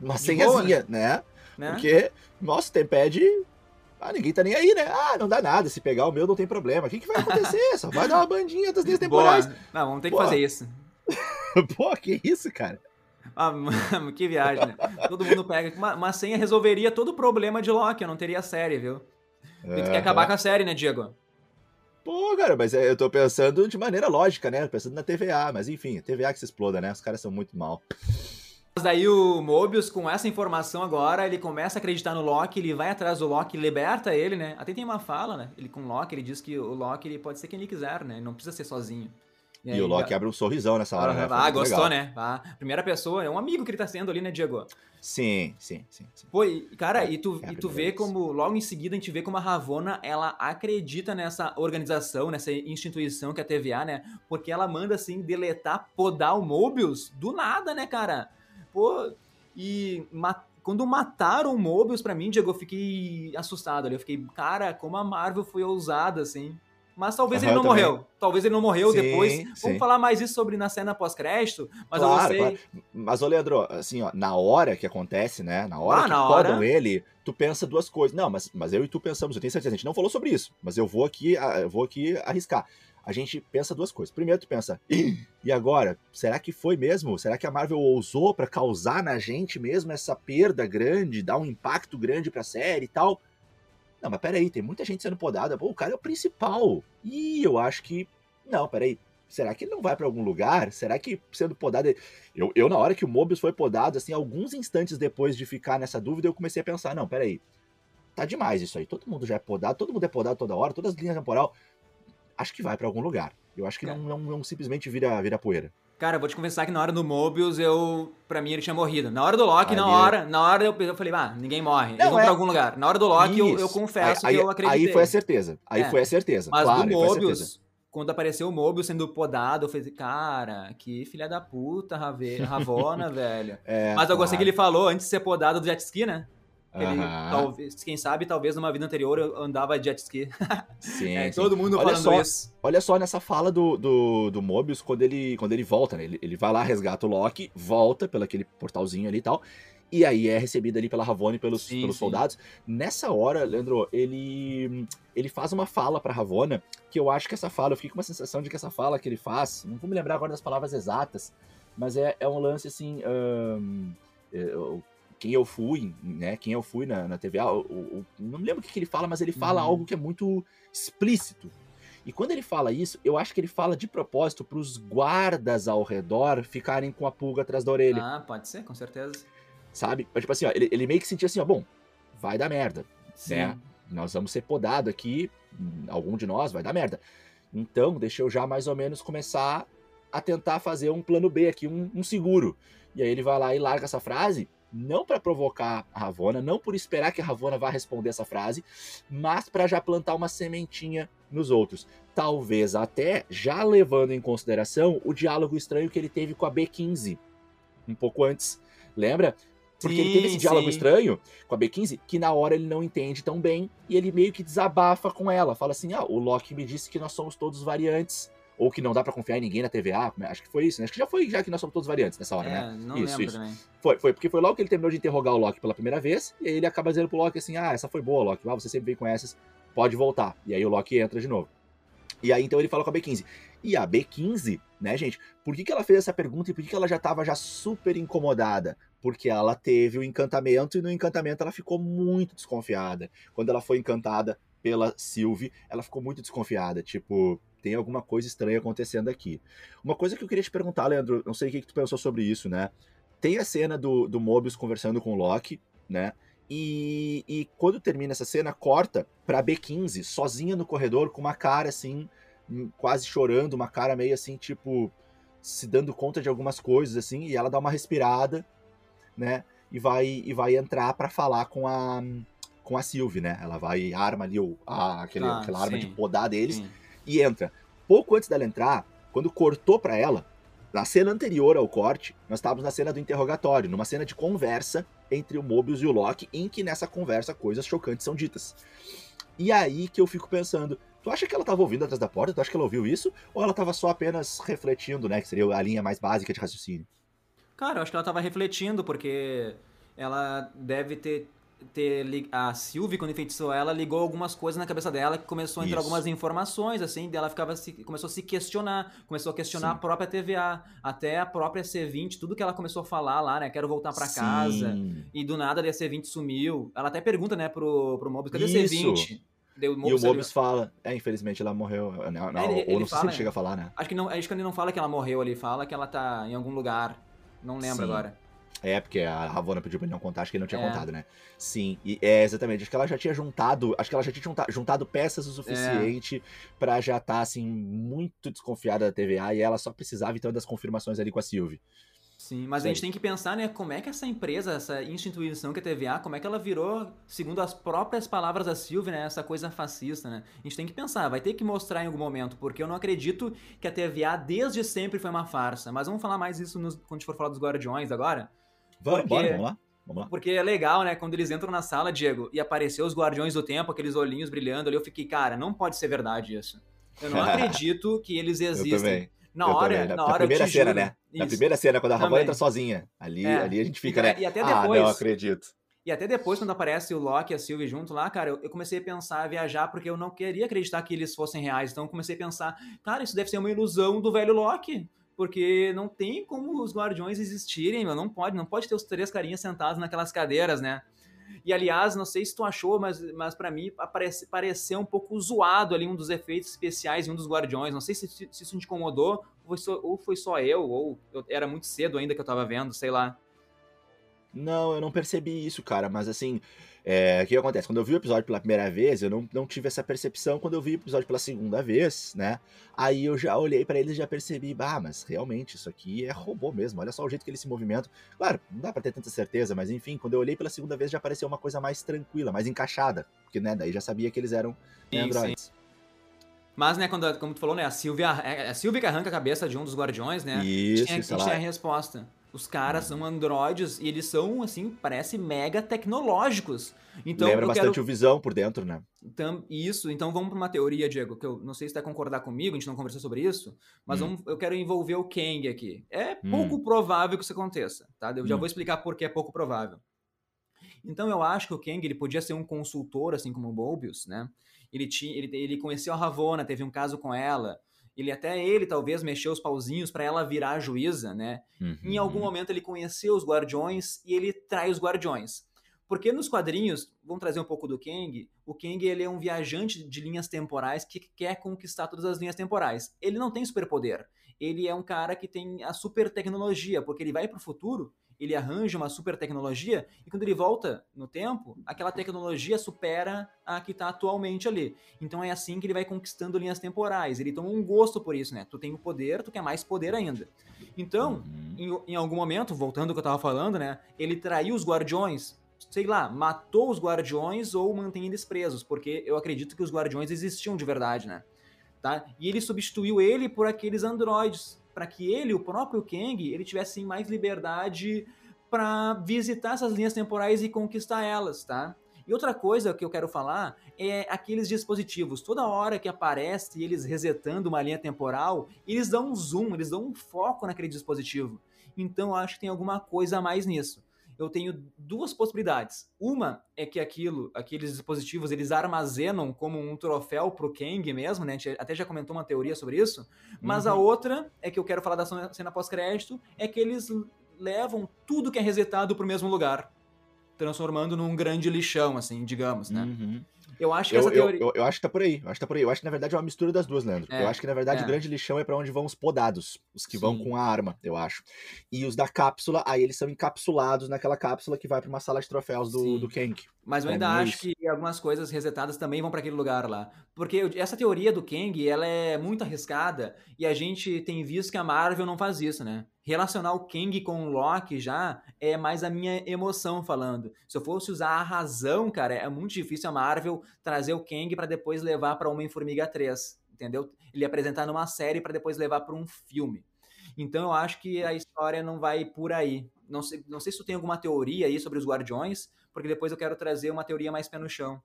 Uma De senhazinha, boa, né? né? Porque, nossa, tem pad. Ah, ninguém tá nem aí, né? Ah, não dá nada. Se pegar o meu, não tem problema. O que, que vai acontecer? Só vai dar uma bandinha das linhas temporais. Boa. Não, vamos ter que fazer isso. Pô, que isso, cara? Ah, que viagem, né? Todo mundo pega. Uma, uma senha resolveria todo o problema de Loki, eu não teria série, viu? Tu quer acabar com a série, né, Diego? Pô, cara, mas é, eu tô pensando de maneira lógica, né? Pensando na TVA, mas enfim, TVA que se exploda, né? Os caras são muito mal. Mas daí o Mobius, com essa informação agora, ele começa a acreditar no Loki, ele vai atrás do Loki, liberta ele, né? Até tem uma fala, né? Ele com o Loki, ele diz que o Loki ele pode ser quem ele quiser, né? Ele não precisa ser sozinho. E, aí, o Loki abre um sorrisão nessa hora, né? Ah, gostou, legal. né? Ah, primeira pessoa, é um amigo que ele tá sendo ali, né, Diego? Sim, sim, sim. sim. Pô, e, cara, é, e tu, é e tu vê como, logo em seguida, a gente vê como a Ravona, ela acredita nessa organização, nessa instituição que é a TVA, né? Porque ela manda, assim, deletar, podar o Mobius do nada, né, cara? Pô, e quando mataram o Mobius pra mim, Diego, eu fiquei assustado ali. Eu fiquei, cara, como a Marvel foi ousada, assim. Mas talvez uhum, ele não também. morreu. Talvez ele não morreu sim, depois. Sim. Vamos falar mais isso sobre na cena pós-crédito. Mas claro, eu sei. Claro. Mas, ô Leandro, assim, ó, na hora que acontece, né? Na hora ah, que na hora... ele, tu pensa duas coisas. Não, mas, mas eu e tu pensamos, eu tenho certeza, a gente não falou sobre isso, mas eu vou aqui, eu vou aqui arriscar. a gente pensa duas coisas. Primeiro, tu pensa, e agora? Será que foi mesmo? Será que a Marvel ousou para causar na gente mesmo essa perda grande, dar um impacto grande pra série e tal? Não, mas peraí, tem muita gente sendo podada. Pô, o cara é o principal. E eu acho que. Não, peraí. Será que ele não vai para algum lugar? Será que sendo podado. Eu, eu, na hora que o Mobius foi podado, assim, alguns instantes depois de ficar nessa dúvida, eu comecei a pensar: não, peraí. Tá demais isso aí. Todo mundo já é podado, todo mundo é podado toda hora, todas as linhas temporal acho que vai para algum lugar. Eu acho que não, não, não, simplesmente vira, vira poeira. Cara, vou te confessar que na hora do Mobius, eu. Pra mim, ele tinha morrido. Na hora do Loki, na hora, na hora eu, eu falei, ah, ninguém morre. Não, Eles vão é... pra algum lugar. Na hora do Loki, eu, eu, confesso aí, que eu acreditei. Aí foi a certeza. Aí é. foi a certeza. Mas claro, do Mobius, quando apareceu o Mobius sendo podado, eu falei, cara, que filha da puta, Ravona, velho. É, Mas eu gostei que ele falou antes de ser podado do jet ski, né? Ele, talvez, quem sabe, talvez numa vida anterior eu andava jet ski. Sim, é, sim. Todo mundo olha falando só, isso. Olha só nessa fala do, do, do Mobius quando ele, quando ele volta, né? Ele, ele vai lá, resgata o Loki, volta pelo aquele portalzinho ali e tal. E aí é recebido ali pela Ravone pelos, sim, pelos sim. soldados. Nessa hora, Leandro, ele ele faz uma fala pra Ravona, que eu acho que essa fala, eu fiquei com uma sensação de que essa fala que ele faz, não vou me lembrar agora das palavras exatas, mas é, é um lance assim. Um, eu, quem eu fui, né? Quem eu fui na, na TVA, o, não me lembro o que, que, ele fala, mas ele fala uhum. algo que é muito explícito. E quando ele fala isso, eu acho que ele fala de propósito para os guardas ao redor ficarem com a pulga atrás da orelha. Ah, pode ser, com certeza. Sabe? Mas, tipo assim, ó, ele, ele meio que sentia assim, ó, bom, vai dar merda, Sim. né? Nós vamos ser podado aqui, algum de nós vai dar merda. Então, deixa eu já mais ou menos começar a tentar fazer um plano B aqui, um, um seguro. E aí ele vai lá e larga essa frase não para provocar a Ravona, não por esperar que a Ravona vá responder essa frase, mas para já plantar uma sementinha nos outros. Talvez até já levando em consideração o diálogo estranho que ele teve com a B15 um pouco antes. Lembra? Porque sim, ele teve esse diálogo sim. estranho com a B15 que na hora ele não entende tão bem e ele meio que desabafa com ela. Fala assim: ah, o Loki me disse que nós somos todos variantes ou que não dá para confiar em ninguém na TVA. Acho que foi isso, né? Acho que já foi, já que nós somos todos variantes nessa hora, é, né? Não isso, lembro isso. Também. Foi, foi, porque foi logo que ele terminou de interrogar o Loki pela primeira vez, e aí ele acaba dizendo pro Loki assim: ah, essa foi boa, Loki, ah, você sempre vem com essas, pode voltar. E aí o Loki entra de novo. E aí então ele fala com a B15. E a B15, né, gente, por que, que ela fez essa pergunta e por que, que ela já tava já super incomodada? Porque ela teve o encantamento e no encantamento ela ficou muito desconfiada. Quando ela foi encantada pela Sylvie, ela ficou muito desconfiada, tipo, tem alguma coisa estranha acontecendo aqui. Uma coisa que eu queria te perguntar, Leandro, não sei o que, que tu pensou sobre isso, né? Tem a cena do, do Mobius conversando com o Loki, né? E, e quando termina essa cena, corta pra B15, sozinha no corredor, com uma cara assim, hum, quase chorando, uma cara meio assim, tipo, se dando conta de algumas coisas, assim, e ela dá uma respirada, né? E vai, e vai entrar para falar com a com a Sylvie, né? Ela vai arma ali o, a, aquele, ah, aquela arma de podar deles. Sim e entra. Pouco antes dela entrar, quando cortou para ela, na cena anterior ao corte, nós estávamos na cena do interrogatório, numa cena de conversa entre o Mobius e o Loki, em que nessa conversa coisas chocantes são ditas. E aí que eu fico pensando, tu acha que ela estava ouvindo atrás da porta? Tu acha que ela ouviu isso? Ou ela estava só apenas refletindo, né? Que seria a linha mais básica de raciocínio? Cara, eu acho que ela estava refletindo, porque ela deve ter ter a Sylvie quando enfeitiçou ela ligou algumas coisas na cabeça dela que começou a entrar Isso. algumas informações assim dela ficava se, começou a se questionar começou a questionar Sim. a própria TVA até a própria C20 tudo que ela começou a falar lá né quero voltar para casa e do nada a C20 sumiu ela até pergunta né pro pro Mobius cadê a C20 Deu, o e o Mobius ali... fala, é, infelizmente ela morreu. Não, não, ele, ou ele não fala, sei se ele chega a falar, né? Acho que, não, acho que ele não fala que ela morreu, ele fala que ela tá em algum lugar. Não lembro Sim. agora. É, porque a Ravona pediu pra ele não contar, acho que ele não tinha é. contado, né? Sim, e é exatamente. Acho que ela já tinha juntado, acho que ela já tinha juntado, juntado peças o suficiente é. para já estar, tá, assim, muito desconfiada da TVA e ela só precisava, então, das confirmações ali com a Sylvie. Sim, mas Sei. a gente tem que pensar, né, como é que essa empresa, essa instituição que é a TVA, como é que ela virou, segundo as próprias palavras da Silvia, né, essa coisa fascista, né? A gente tem que pensar, vai ter que mostrar em algum momento, porque eu não acredito que a TVA desde sempre foi uma farsa. Mas vamos falar mais isso nos, quando a gente for falar dos Guardiões agora. Vamos, porque, bora, vamos lá. Vamos lá. Porque é legal, né? Quando eles entram na sala, Diego, e apareceu os Guardiões do Tempo, aqueles olhinhos brilhando ali, eu fiquei, cara, não pode ser verdade isso. Eu não acredito que eles existem. Também. Na hora, na, na hora, primeira cena, juro, né? Isso. Na primeira cena, quando a Ramon entra sozinha. Ali, é. ali a gente fica, e, né? E até depois. Ah, não acredito. E até depois, quando aparece o Loki e a Sylvie junto lá, cara, eu, eu, comecei a pensar, a viajar, porque eu não queria acreditar que eles fossem reais. Então eu comecei a pensar, cara, isso deve ser uma ilusão do velho Loki. Porque não tem como os guardiões existirem, meu. Não pode, não pode ter os três carinhas sentados naquelas cadeiras, né? E aliás, não sei se tu achou, mas, mas para mim parece, pareceu um pouco zoado ali um dos efeitos especiais em um dos Guardiões. Não sei se, se isso te incomodou, ou foi, só, ou foi só eu, ou eu, era muito cedo ainda que eu tava vendo, sei lá. Não, eu não percebi isso, cara, mas assim, é, o que acontece? Quando eu vi o episódio pela primeira vez, eu não, não tive essa percepção. Quando eu vi o episódio pela segunda vez, né? Aí eu já olhei para ele e já percebi, bah, mas realmente isso aqui é robô mesmo. Olha só o jeito que ele se movimenta. Claro, não dá pra ter tanta certeza, mas enfim, quando eu olhei pela segunda vez já pareceu uma coisa mais tranquila, mais encaixada. Porque, né, daí já sabia que eles eram sim, androids. Sim. Mas, né, quando, como tu falou, né, a Silvia, é, é a Silvia que arranca a cabeça de um dos guardiões, né? Isso, tinha, isso tinha a resposta. Os caras são androides e eles são, assim, parece mega tecnológicos. Então, Lembra bastante quero... o Visão por dentro, né? Então, isso. Então vamos para uma teoria, Diego, que eu não sei se vai concordar comigo, a gente não conversou sobre isso, mas hum. vamos, eu quero envolver o Kang aqui. É hum. pouco hum. provável que isso aconteça, tá? Eu já hum. vou explicar por que é pouco provável. Então eu acho que o Kang ele podia ser um consultor, assim como o Mobius, né? Ele, tinha, ele, ele conheceu a Ravonna, teve um caso com ela, ele até ele talvez mexeu os pauzinhos para ela virar a juíza, né? Uhum. Em algum momento ele conheceu os guardiões e ele trai os guardiões. Porque nos quadrinhos, vamos trazer um pouco do Kang, o Kang ele é um viajante de linhas temporais que quer conquistar todas as linhas temporais. Ele não tem superpoder. Ele é um cara que tem a super tecnologia, porque ele vai para o futuro ele arranja uma super tecnologia e quando ele volta no tempo, aquela tecnologia supera a que está atualmente ali. Então é assim que ele vai conquistando linhas temporais. Ele toma um gosto por isso, né? Tu tem o poder, tu quer mais poder ainda. Então, uhum. em, em, algum momento, voltando ao que eu estava falando, né? Ele traiu os guardiões, sei lá, matou os guardiões ou mantém eles presos, porque eu acredito que os guardiões existiam de verdade, né? Tá? E ele substituiu ele por aqueles androides para que ele, o próprio Kang, ele tivesse mais liberdade para visitar essas linhas temporais e conquistar elas, tá? E outra coisa que eu quero falar é aqueles dispositivos. Toda hora que aparece eles resetando uma linha temporal, eles dão um zoom, eles dão um foco naquele dispositivo. Então eu acho que tem alguma coisa a mais nisso eu tenho duas possibilidades. Uma é que aquilo, aqueles dispositivos, eles armazenam como um troféu pro Kang mesmo, né? A gente até já comentou uma teoria sobre isso. Mas uhum. a outra é que eu quero falar da cena pós-crédito, é que eles levam tudo que é resetado pro mesmo lugar, transformando num grande lixão, assim, digamos, né? Uhum. Eu acho que eu, essa teoria. Eu, eu, eu, acho que tá por aí. Eu acho que tá por aí. Eu acho que na verdade é uma mistura das duas, Leandro. É, eu acho que na verdade é. o grande lixão é para onde vão os podados, os que Sim. vão com a arma, eu acho. E os da cápsula, aí eles são encapsulados naquela cápsula que vai para uma sala de troféus do, do Kank. Mas eu ainda é acho isso. que algumas coisas resetadas também vão para aquele lugar lá. Porque essa teoria do Kang, ela é muito arriscada e a gente tem visto que a Marvel não faz isso, né? Relacionar o Kang com o Loki já é mais a minha emoção falando. Se eu fosse usar a razão, cara, é muito difícil a Marvel trazer o Kang para depois levar para Homem-Formiga 3, entendeu? Ele apresentar numa série para depois levar para um filme. Então eu acho que a história não vai por aí. Não sei, não sei se tu tem alguma teoria aí sobre os Guardiões, porque depois eu quero trazer uma teoria mais pé no chão.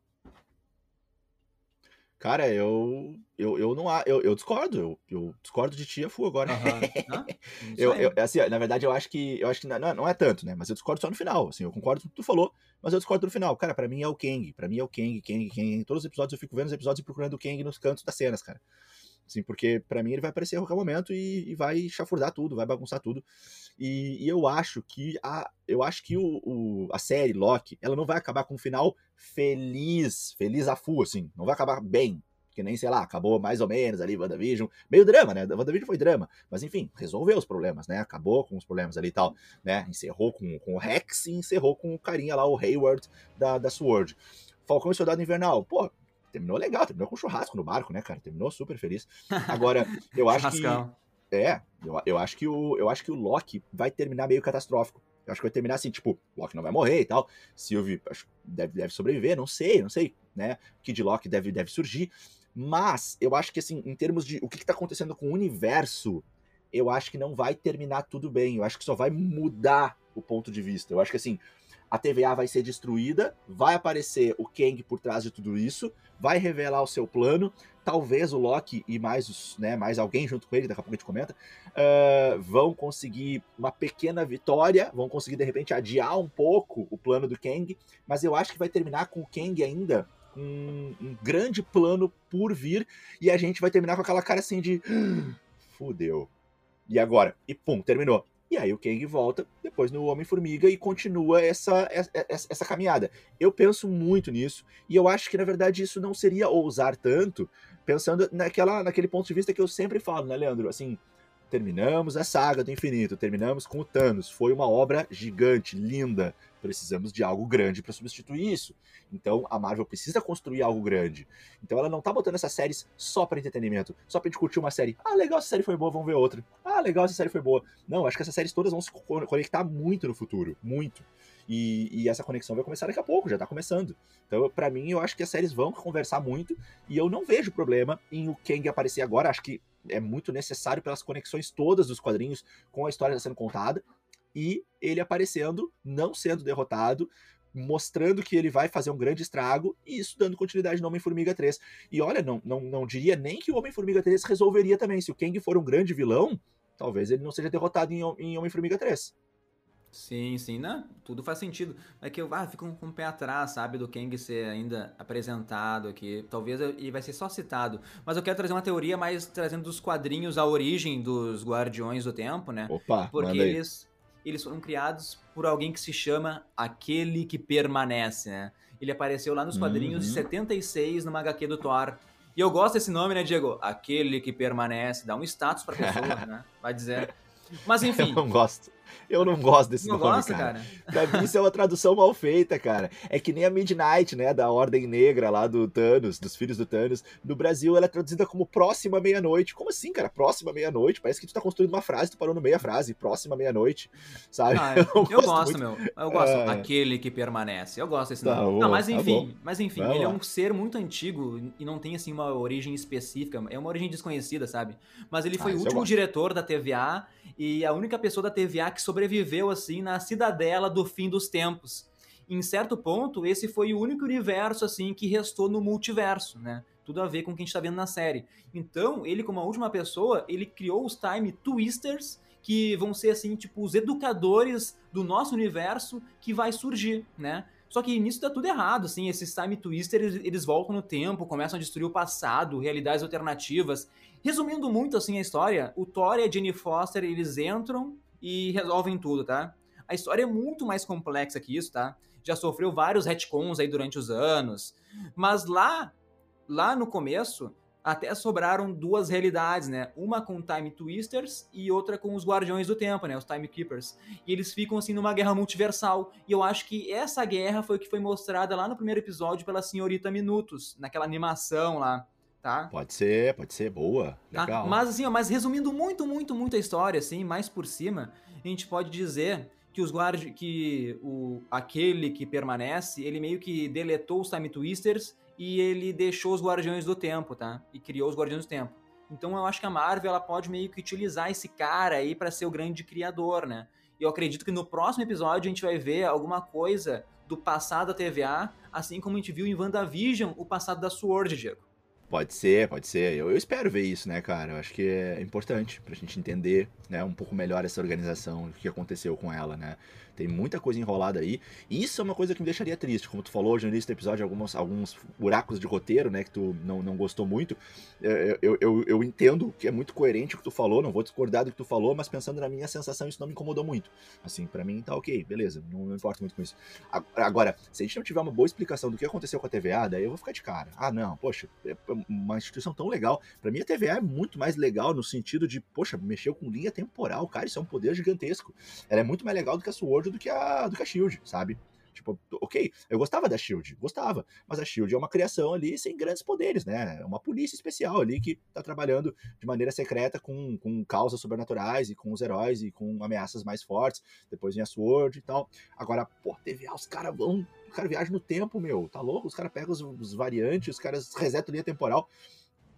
Cara, eu eu, eu não eu, eu discordo, eu, eu discordo de ti a full agora. Uhum. eu, eu, assim, na verdade, eu acho que eu acho que não, é, não é tanto, né? Mas eu discordo só no final. Assim, eu concordo com o que tu falou, mas eu discordo no final. Cara, para mim é o Kang. para mim é o Kang, Kang, Kang. Em todos os episódios eu fico vendo os episódios e procurando o Kang nos cantos das cenas, cara. Assim, porque para mim ele vai aparecer a qualquer momento e, e, vai chafurdar tudo, vai bagunçar tudo. E, e eu acho que a, eu acho que o, o, a série Loki, ela não vai acabar com um final feliz, feliz a full, assim. Não vai acabar bem, que nem, sei lá, acabou mais ou menos ali WandaVision, meio drama, né? WandaVision foi drama, mas enfim, resolveu os problemas, né? Acabou com os problemas ali e tal, né? Encerrou com, com o Rex e encerrou com o carinha lá, o Hayward da, da Sword. Falcão e Soldado Invernal, pô, terminou legal, terminou com churrasco no barco, né, cara? Terminou super feliz. Agora, eu acho que. É, eu, eu, acho que o, eu acho que o Loki vai terminar meio catastrófico. Eu acho que vai terminar assim, tipo, Loki não vai morrer e tal. Sylvie acho, deve, deve sobreviver, não sei, não sei, né? Kid Loki deve, deve surgir. Mas eu acho que, assim, em termos de o que, está acontecendo com o universo, eu acho que não vai terminar tudo bem. Eu acho que só vai mudar o ponto de vista. Eu acho que, assim, a TVA vai ser destruída, vai aparecer o Kang por trás de tudo isso, vai revelar o seu plano, talvez o Loki e mais, os, né, mais alguém junto com ele, daqui a pouco a gente comenta, uh, vão conseguir uma pequena vitória, vão conseguir de repente adiar um pouco o plano do Kang, mas eu acho que vai terminar com o Kang ainda um, um grande plano por vir, e a gente vai terminar com aquela cara assim de ah, fudeu. E agora? E pum, terminou. E aí o Kang volta depois no Homem-Formiga e continua essa, essa, essa, caminhada. Eu penso muito nisso, e eu acho que, na verdade, isso não seria ousar tanto, pensando naquela, naquele ponto de vista que eu sempre falo, né, Leandro? Assim, terminamos a saga do infinito, terminamos com o Thanos. Foi uma obra gigante, linda. Precisamos de algo grande para substituir isso. Então a Marvel precisa construir algo grande. Então ela não tá botando essas séries só para entretenimento, só pra gente curtir uma série. Ah, legal, essa série foi boa, vamos ver outra. Ah, legal, essa série foi boa. Não, acho que essas séries todas vão se conectar muito no futuro, muito. E, e, essa conexão vai começar daqui a pouco, já tá começando. Então, para mim, eu acho que as séries vão conversar muito e eu não vejo problema em o Kang aparecer agora. Acho que é muito necessário pelas conexões todas dos quadrinhos com a história sendo contada e ele aparecendo, não sendo derrotado, mostrando que ele vai fazer um grande estrago e isso dando continuidade no Homem-Formiga 3. E olha, não, não, não diria nem que o Homem-Formiga 3 resolveria também. Se o Kang for um grande vilão, talvez ele não seja derrotado em, em Homem-Formiga 3. Sim, sim, né? Tudo faz sentido. É que eu ah, fico com o pé atrás, sabe, do Kang ser ainda apresentado aqui. Talvez ele vai ser só citado. Mas eu quero trazer uma teoria mais trazendo dos quadrinhos a origem dos Guardiões do Tempo, né? Opa, Porque eles, eles foram criados por alguém que se chama Aquele que Permanece, né? Ele apareceu lá nos quadrinhos uhum. de 76 numa HQ do Thor. E eu gosto desse nome, né, Diego? Aquele que permanece, dá um status pra pessoa, né? Vai dizer. Mas enfim. Eu não gosto. Eu não gosto desse não nome, gosta, cara. cara. Pra mim isso é uma tradução mal feita, cara. É que nem a Midnight, né, da Ordem Negra lá do Thanos, dos filhos do Thanos. No Brasil ela é traduzida como próxima meia-noite. Como assim, cara? Próxima meia-noite? Parece que tu tá construindo uma frase, tu parou no meia frase, próxima meia-noite, sabe? Ah, eu, eu, gosto, meu. Eu gosto. É... Aquele que permanece. Eu gosto desse tá nome. Bom, não, mas tá enfim, tá mas enfim, Vamos ele é lá. é um ser muito antigo e não tem assim uma origem específica, é uma origem desconhecida, sabe? Mas ele foi ah, o último diretor da TVA e a única pessoa da TVA que sobreviveu assim na cidadela do fim dos tempos. Em certo ponto, esse foi o único universo assim que restou no multiverso, né? Tudo a ver com o que a gente está vendo na série. Então, ele como a última pessoa, ele criou os Time Twisters, que vão ser assim, tipo os educadores do nosso universo que vai surgir, né? Só que nisso tá tudo errado, assim, esses Time Twisters, eles voltam no tempo, começam a destruir o passado, realidades alternativas. Resumindo muito, assim, a história, o Thor e a Jenny Foster, eles entram e resolvem tudo, tá? A história é muito mais complexa que isso, tá? Já sofreu vários retcons aí durante os anos. Mas lá, lá no começo, até sobraram duas realidades, né? Uma com Time Twisters e outra com os Guardiões do Tempo, né? Os Time Keepers. E eles ficam assim numa guerra multiversal. E eu acho que essa guerra foi o que foi mostrada lá no primeiro episódio pela Senhorita Minutos, naquela animação lá. Tá? Pode ser, pode ser, boa, tá? legal. Mas assim, ó, mas resumindo muito, muito, muito a história, assim, mais por cima, a gente pode dizer que os guardi que o aquele que permanece, ele meio que deletou os Time Twisters e ele deixou os Guardiões do Tempo, tá? E criou os Guardiões do Tempo. Então eu acho que a Marvel ela pode meio que utilizar esse cara aí para ser o grande criador, né? E eu acredito que no próximo episódio a gente vai ver alguma coisa do passado da TVA, assim como a gente viu em WandaVision o passado da Sword, Diego. Pode ser, pode ser. Eu, eu, espero ver isso, né, cara? Eu acho que é importante pra gente entender né, um pouco melhor essa organização, o que aconteceu com ela, né? Tem muita coisa enrolada aí. E isso é uma coisa que me deixaria triste. Como tu falou no início do episódio, alguns, alguns buracos de roteiro, né? Que tu não, não gostou muito. Eu, eu, eu, eu entendo que é muito coerente o que tu falou, não vou discordar do que tu falou, mas pensando na minha sensação, isso não me incomodou muito. Assim, para mim tá ok, beleza, não, não importa muito com isso. Agora, se a gente não tiver uma boa explicação do que aconteceu com a TVA, daí eu vou ficar de cara. Ah, não, poxa, é uma instituição tão legal. Para mim a TVA é muito mais legal no sentido de, poxa, mexeu com linha temporal, cara, isso é um poder gigantesco. Ela é muito mais legal do que a Sword do que a, do que a Shield, sabe? Tipo, ok, eu gostava da Shield, gostava, mas a Shield é uma criação ali sem grandes poderes, né? É uma polícia especial ali que tá trabalhando de maneira secreta com, com causas sobrenaturais e com os heróis e com ameaças mais fortes. Depois vem a Sword e tal. Agora, pô, TVA, os caras vão. Os caras viajam no tempo, meu, tá louco? Os caras pegam os, os variantes, os caras resetam linha temporal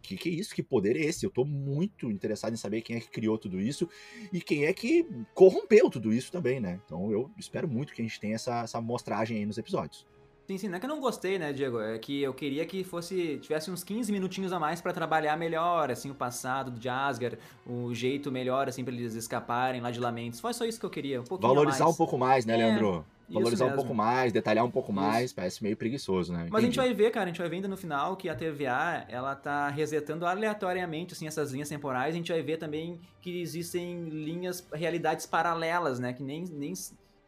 que, que é isso? Que poder é esse? Eu tô muito interessado em saber quem é que criou tudo isso e quem é que corrompeu tudo isso também, né? Então eu espero muito que a gente tenha essa, essa mostragem aí nos episódios. Sim, sim, não é que eu não gostei, né, Diego? É que eu queria que fosse tivesse uns 15 minutinhos a mais para trabalhar melhor, assim, o passado do Asgard, o jeito melhor, assim, pra eles escaparem lá de Lamentos. Foi só isso que eu queria, um pouquinho Valorizar um pouco mais, né, é, Leandro? Valorizar um pouco mais, detalhar um pouco isso. mais, parece meio preguiçoso, né? Entendi. Mas a gente vai ver, cara, a gente vai ver ainda no final que a TVA, ela tá resetando aleatoriamente, assim, essas linhas temporais. A gente vai ver também que existem linhas, realidades paralelas, né? Que nem, nem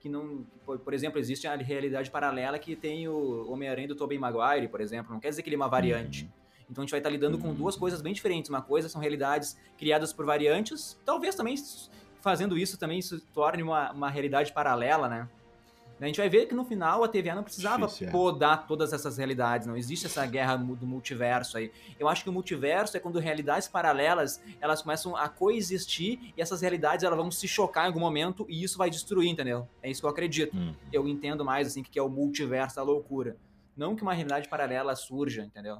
que não. Por exemplo, existe a realidade paralela que tem o Homem-Aranha do Tobey Maguire, por exemplo. Não quer dizer que ele é uma variante. Uhum. Então a gente vai estar lidando uhum. com duas coisas bem diferentes. Uma coisa são realidades criadas por variantes, talvez também fazendo isso também se torne uma, uma realidade paralela, né? A gente vai ver que no final a TVA não precisava Difícil, é. podar todas essas realidades, não existe essa guerra do multiverso aí. Eu acho que o multiverso é quando realidades paralelas elas começam a coexistir e essas realidades elas vão se chocar em algum momento e isso vai destruir, entendeu? É isso que eu acredito. Hum. Eu entendo mais assim que é o multiverso da loucura. Não que uma realidade paralela surja, entendeu?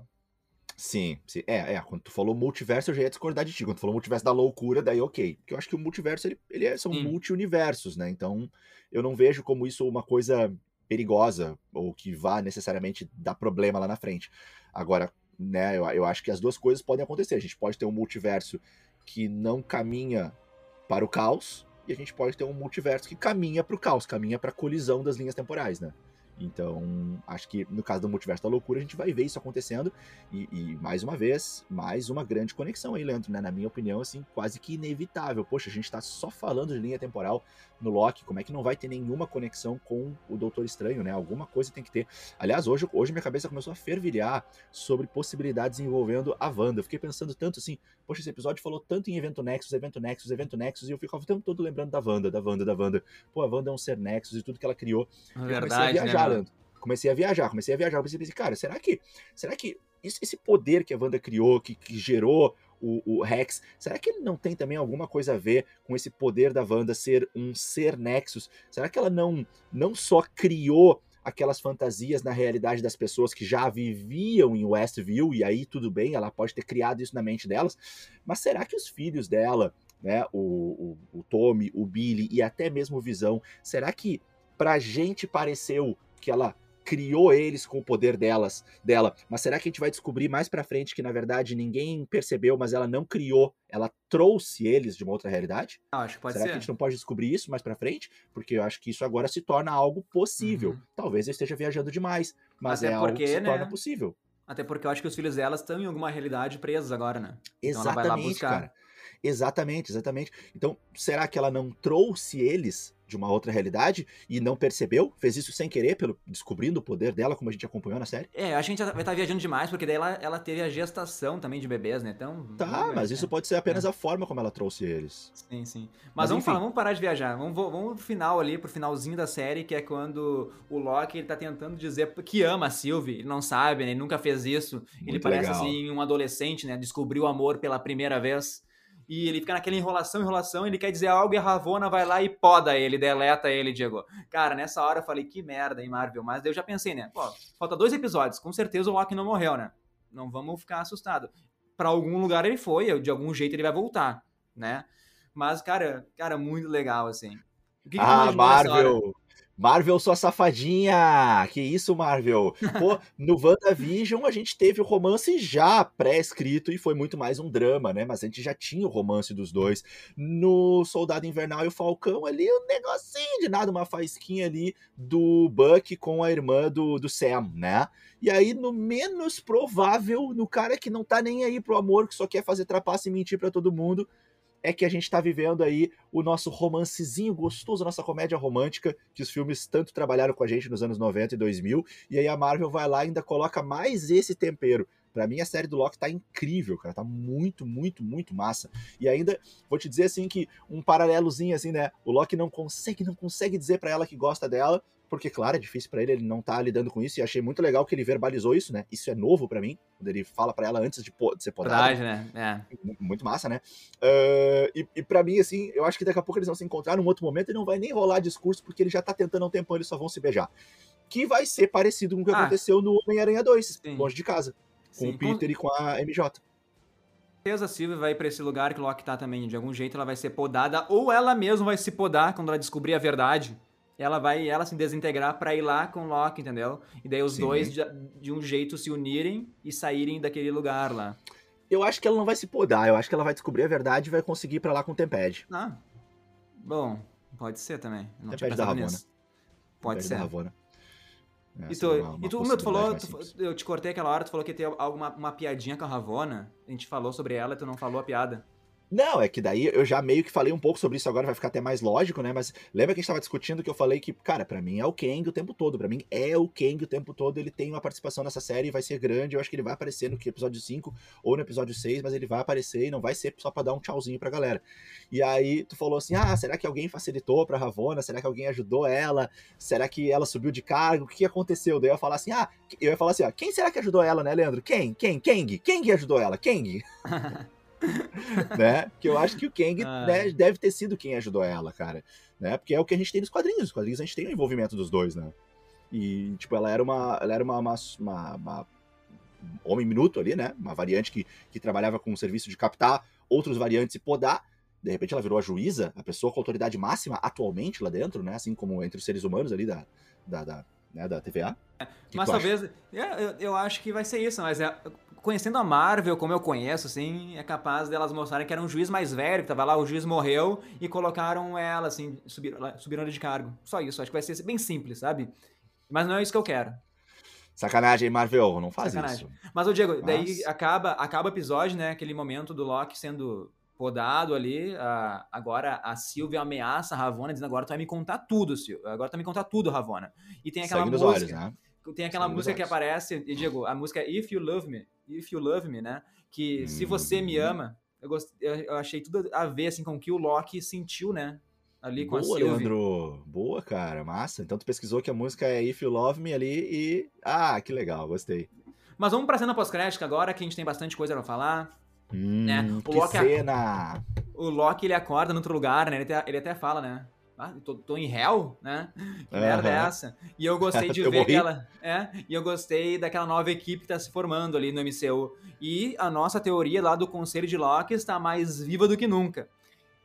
Sim, sim, é, é, quando tu falou multiverso eu já ia discordar de ti, quando tu falou multiverso da loucura, daí ok, porque eu acho que o multiverso, ele, ele é, são multi-universos, né, então eu não vejo como isso uma coisa perigosa, ou que vá necessariamente dar problema lá na frente. Agora, né, eu, eu acho que as duas coisas podem acontecer, a gente pode ter um multiverso que não caminha para o caos, e a gente pode ter um multiverso que caminha para o caos, caminha para a colisão das linhas temporais, né. Então, acho que no caso do Multiverso da Loucura, a gente vai ver isso acontecendo. E, e, mais uma vez, mais uma grande conexão aí, Leandro, né? Na minha opinião, assim, quase que inevitável. Poxa, a gente tá só falando de linha temporal no Loki, como é que não vai ter nenhuma conexão com o Doutor Estranho, né? Alguma coisa tem que ter. Aliás, hoje, hoje minha cabeça começou a fervilhar sobre possibilidades envolvendo a Wanda. Eu fiquei pensando tanto assim, poxa, esse episódio falou tanto em evento Nexus, evento Nexus, evento Nexus, e eu ficava o tempo todo lembrando da Wanda, da Wanda, da Wanda. Pô, a Wanda é um ser Nexus e tudo que ela criou. Verdade, né? Comecei a viajar, comecei a viajar, comecei a pensar, cara, será que, será que esse poder que a Wanda criou, que, que gerou o, o, Rex, será que ele não tem também alguma coisa a ver com esse poder da Wanda ser um ser Nexus? Será que ela não, não só criou aquelas fantasias na realidade das pessoas que já viviam em Westview, e aí tudo bem, ela pode ter criado isso na mente delas, mas será que os filhos dela, né, o, o, o Tommy, o Billy e até mesmo o Visão, será que pra gente pareceu que ela criou eles com o poder delas, dela. Mas será que a gente vai descobrir mais para frente que na verdade ninguém percebeu, mas ela não criou, ela trouxe eles de uma outra realidade? Acho que pode será ser. que a gente não pode descobrir isso mais para frente? Porque eu acho que isso agora se torna algo possível. Uhum. Talvez eu esteja viajando demais, mas Até é porque, algo que se né? torna possível. Até porque eu acho que os filhos delas estão em alguma realidade presos agora, né? Então exatamente, cara. Exatamente, exatamente. Então, será que ela não trouxe eles de uma outra realidade e não percebeu, fez isso sem querer, pelo descobrindo o poder dela, como a gente acompanhou na série. É, a gente vai estar tá viajando demais, porque daí ela, ela teve a gestação também de bebês, né? Então. Tá, mas isso pode ser apenas é. a forma como ela trouxe eles. Sim, sim. Mas, mas vamos falar, vamos parar de viajar. Vamos, vamos pro final ali, pro finalzinho da série, que é quando o Loki ele tá tentando dizer que ama a Sylvie. Ele não sabe, né? Ele nunca fez isso. Muito ele parece legal. assim um adolescente, né? Descobriu o amor pela primeira vez e ele fica naquela enrolação, enrolação, ele quer dizer algo e a Ravona vai lá e poda ele, deleta ele, Diego. Cara, nessa hora eu falei, que merda, hein, Marvel? Mas daí eu já pensei, né? Pô, falta dois episódios, com certeza o Loki não morreu, né? Não vamos ficar assustados. Para algum lugar ele foi, de algum jeito ele vai voltar, né? Mas, cara, cara, muito legal, assim. O que, que ah, Marvel! Marvel, sua safadinha! Que isso, Marvel? Pô, no WandaVision a gente teve o romance já pré-escrito e foi muito mais um drama, né? Mas a gente já tinha o romance dos dois. No Soldado Invernal e o Falcão ali, um negocinho de nada, uma faísquinha ali do Buck com a irmã do, do Sam, né? E aí, no menos provável, no cara que não tá nem aí pro amor, que só quer fazer trapaça e mentir para todo mundo, é que a gente está vivendo aí o nosso romancezinho gostoso, a nossa comédia romântica, que os filmes tanto trabalharam com a gente nos anos 90 e 2000, e aí a Marvel vai lá e ainda coloca mais esse tempero. Pra mim, a série do Loki tá incrível, cara. Tá muito, muito, muito massa. E ainda, vou te dizer assim que um paralelozinho assim, né? O Loki não consegue, não consegue dizer para ela que gosta dela, porque, claro, é difícil para ele, ele não tá lidando com isso, e achei muito legal que ele verbalizou isso, né? Isso é novo para mim, quando ele fala para ela antes de, de ser podado. Verdade, né? É. Muito massa, né? Uh, e e para mim, assim, eu acho que daqui a pouco eles vão se encontrar num outro momento e não vai nem rolar discurso, porque ele já tá tentando há um tempão, eles só vão se beijar. Que vai ser parecido com o que ah, aconteceu no Homem-Aranha 2, sim. longe de casa com Sim, o Peter com... e com a MJ. certeza a Sylvie vai para esse lugar que o Loki tá também. De algum jeito ela vai ser podada, ou ela mesma vai se podar quando ela descobrir a verdade. Ela vai ela se desintegrar para ir lá com o Loki, entendeu? E daí os Sim. dois de, de, um jeito se unirem e saírem daquele lugar lá. Eu acho que ela não vai se podar, eu acho que ela vai descobrir a verdade e vai conseguir ir pra lá com o Tempad. Ah. Bom, pode ser também. Não Tempad da Ravona. Nisso. Pode Tempad ser. Da Ravona. e tu, uma, uma e tu, meu, tu falou, tu, eu te cortei aquela hora, tu falou que ia ter alguma uma piadinha com a Ravona. A gente falou sobre ela e tu não falou a piada. Não, é que daí eu já meio que falei um pouco sobre isso agora, vai ficar até mais lógico, né? Mas lembra que a gente tava discutindo que eu falei que, cara, para mim é o Kang o tempo todo. para mim é o Kang o tempo todo. Ele tem uma participação nessa série, vai ser grande. Eu acho que ele vai aparecer no episódio 5 ou no episódio 6, mas ele vai aparecer e não vai ser só pra dar um tchauzinho pra galera. E aí tu falou assim: ah, será que alguém facilitou pra Ravona? Será que alguém ajudou ela? Será que ela subiu de cargo? O que aconteceu? Daí eu ia falar assim: ah, eu ia falar assim, ó, quem será que ajudou ela, né, Leandro? Quem? Quem? Kang? Kang ajudou ela? Kang? né? Que eu acho que o Kang ah. né, deve ter sido quem ajudou ela, cara. Né? Porque é o que a gente tem nos quadrinhos. Nos quadrinhos a gente tem o envolvimento dos dois, né? E, tipo, ela era uma. Ela era uma, uma, uma, uma homem minuto ali, né? Uma variante que, que trabalhava com o serviço de captar outros variantes e podar. De repente ela virou a juíza, a pessoa com autoridade máxima atualmente lá dentro, né? Assim como entre os seres humanos ali da, da, da, né, da TVA. É, mas talvez. É, eu, eu acho que vai ser isso, mas é, conhecendo a Marvel, como eu conheço, assim, é capaz delas mostrarem que era um juiz mais velho, que tava lá, o juiz morreu e colocaram ela, assim, subiram, subiram ela de cargo. Só isso, acho que vai ser bem simples, sabe? Mas não é isso que eu quero. Sacanagem, Marvel, não faz Sacanagem. isso. Mas, o Diego, Mas... daí acaba, acaba o episódio, né? Aquele momento do Loki sendo podado ali. Uh, agora a Sylvia ameaça a Ravona, dizendo: agora tu vai me contar tudo, Silvia. Agora tu vai me contar tudo, Ravona. E tem aquela Sangue música. Olhos, né? Tem aquela música que aparece, e Diego, a música é If You Love Me. If You Love Me, né? Que hum. se você me ama, eu, gost... eu achei tudo a ver assim, com o que o Loki sentiu, né? Ali com Boa, a Sylvie. Leandro. Boa, cara. Massa. Então tu pesquisou que a música é If You Love Me ali e... Ah, que legal. Gostei. Mas vamos pra cena pós-crédito agora, que a gente tem bastante coisa pra falar. Hum, né? O que Loki cena! O Loki, ele acorda em outro lugar, né? Ele até, ele até fala, né? Ah, tô, tô em réu, né? Que merda é essa? E eu gostei de ver aquela. É, e eu gostei daquela nova equipe que tá se formando ali no MCU. E a nossa teoria lá do Conselho de Loki está mais viva do que nunca.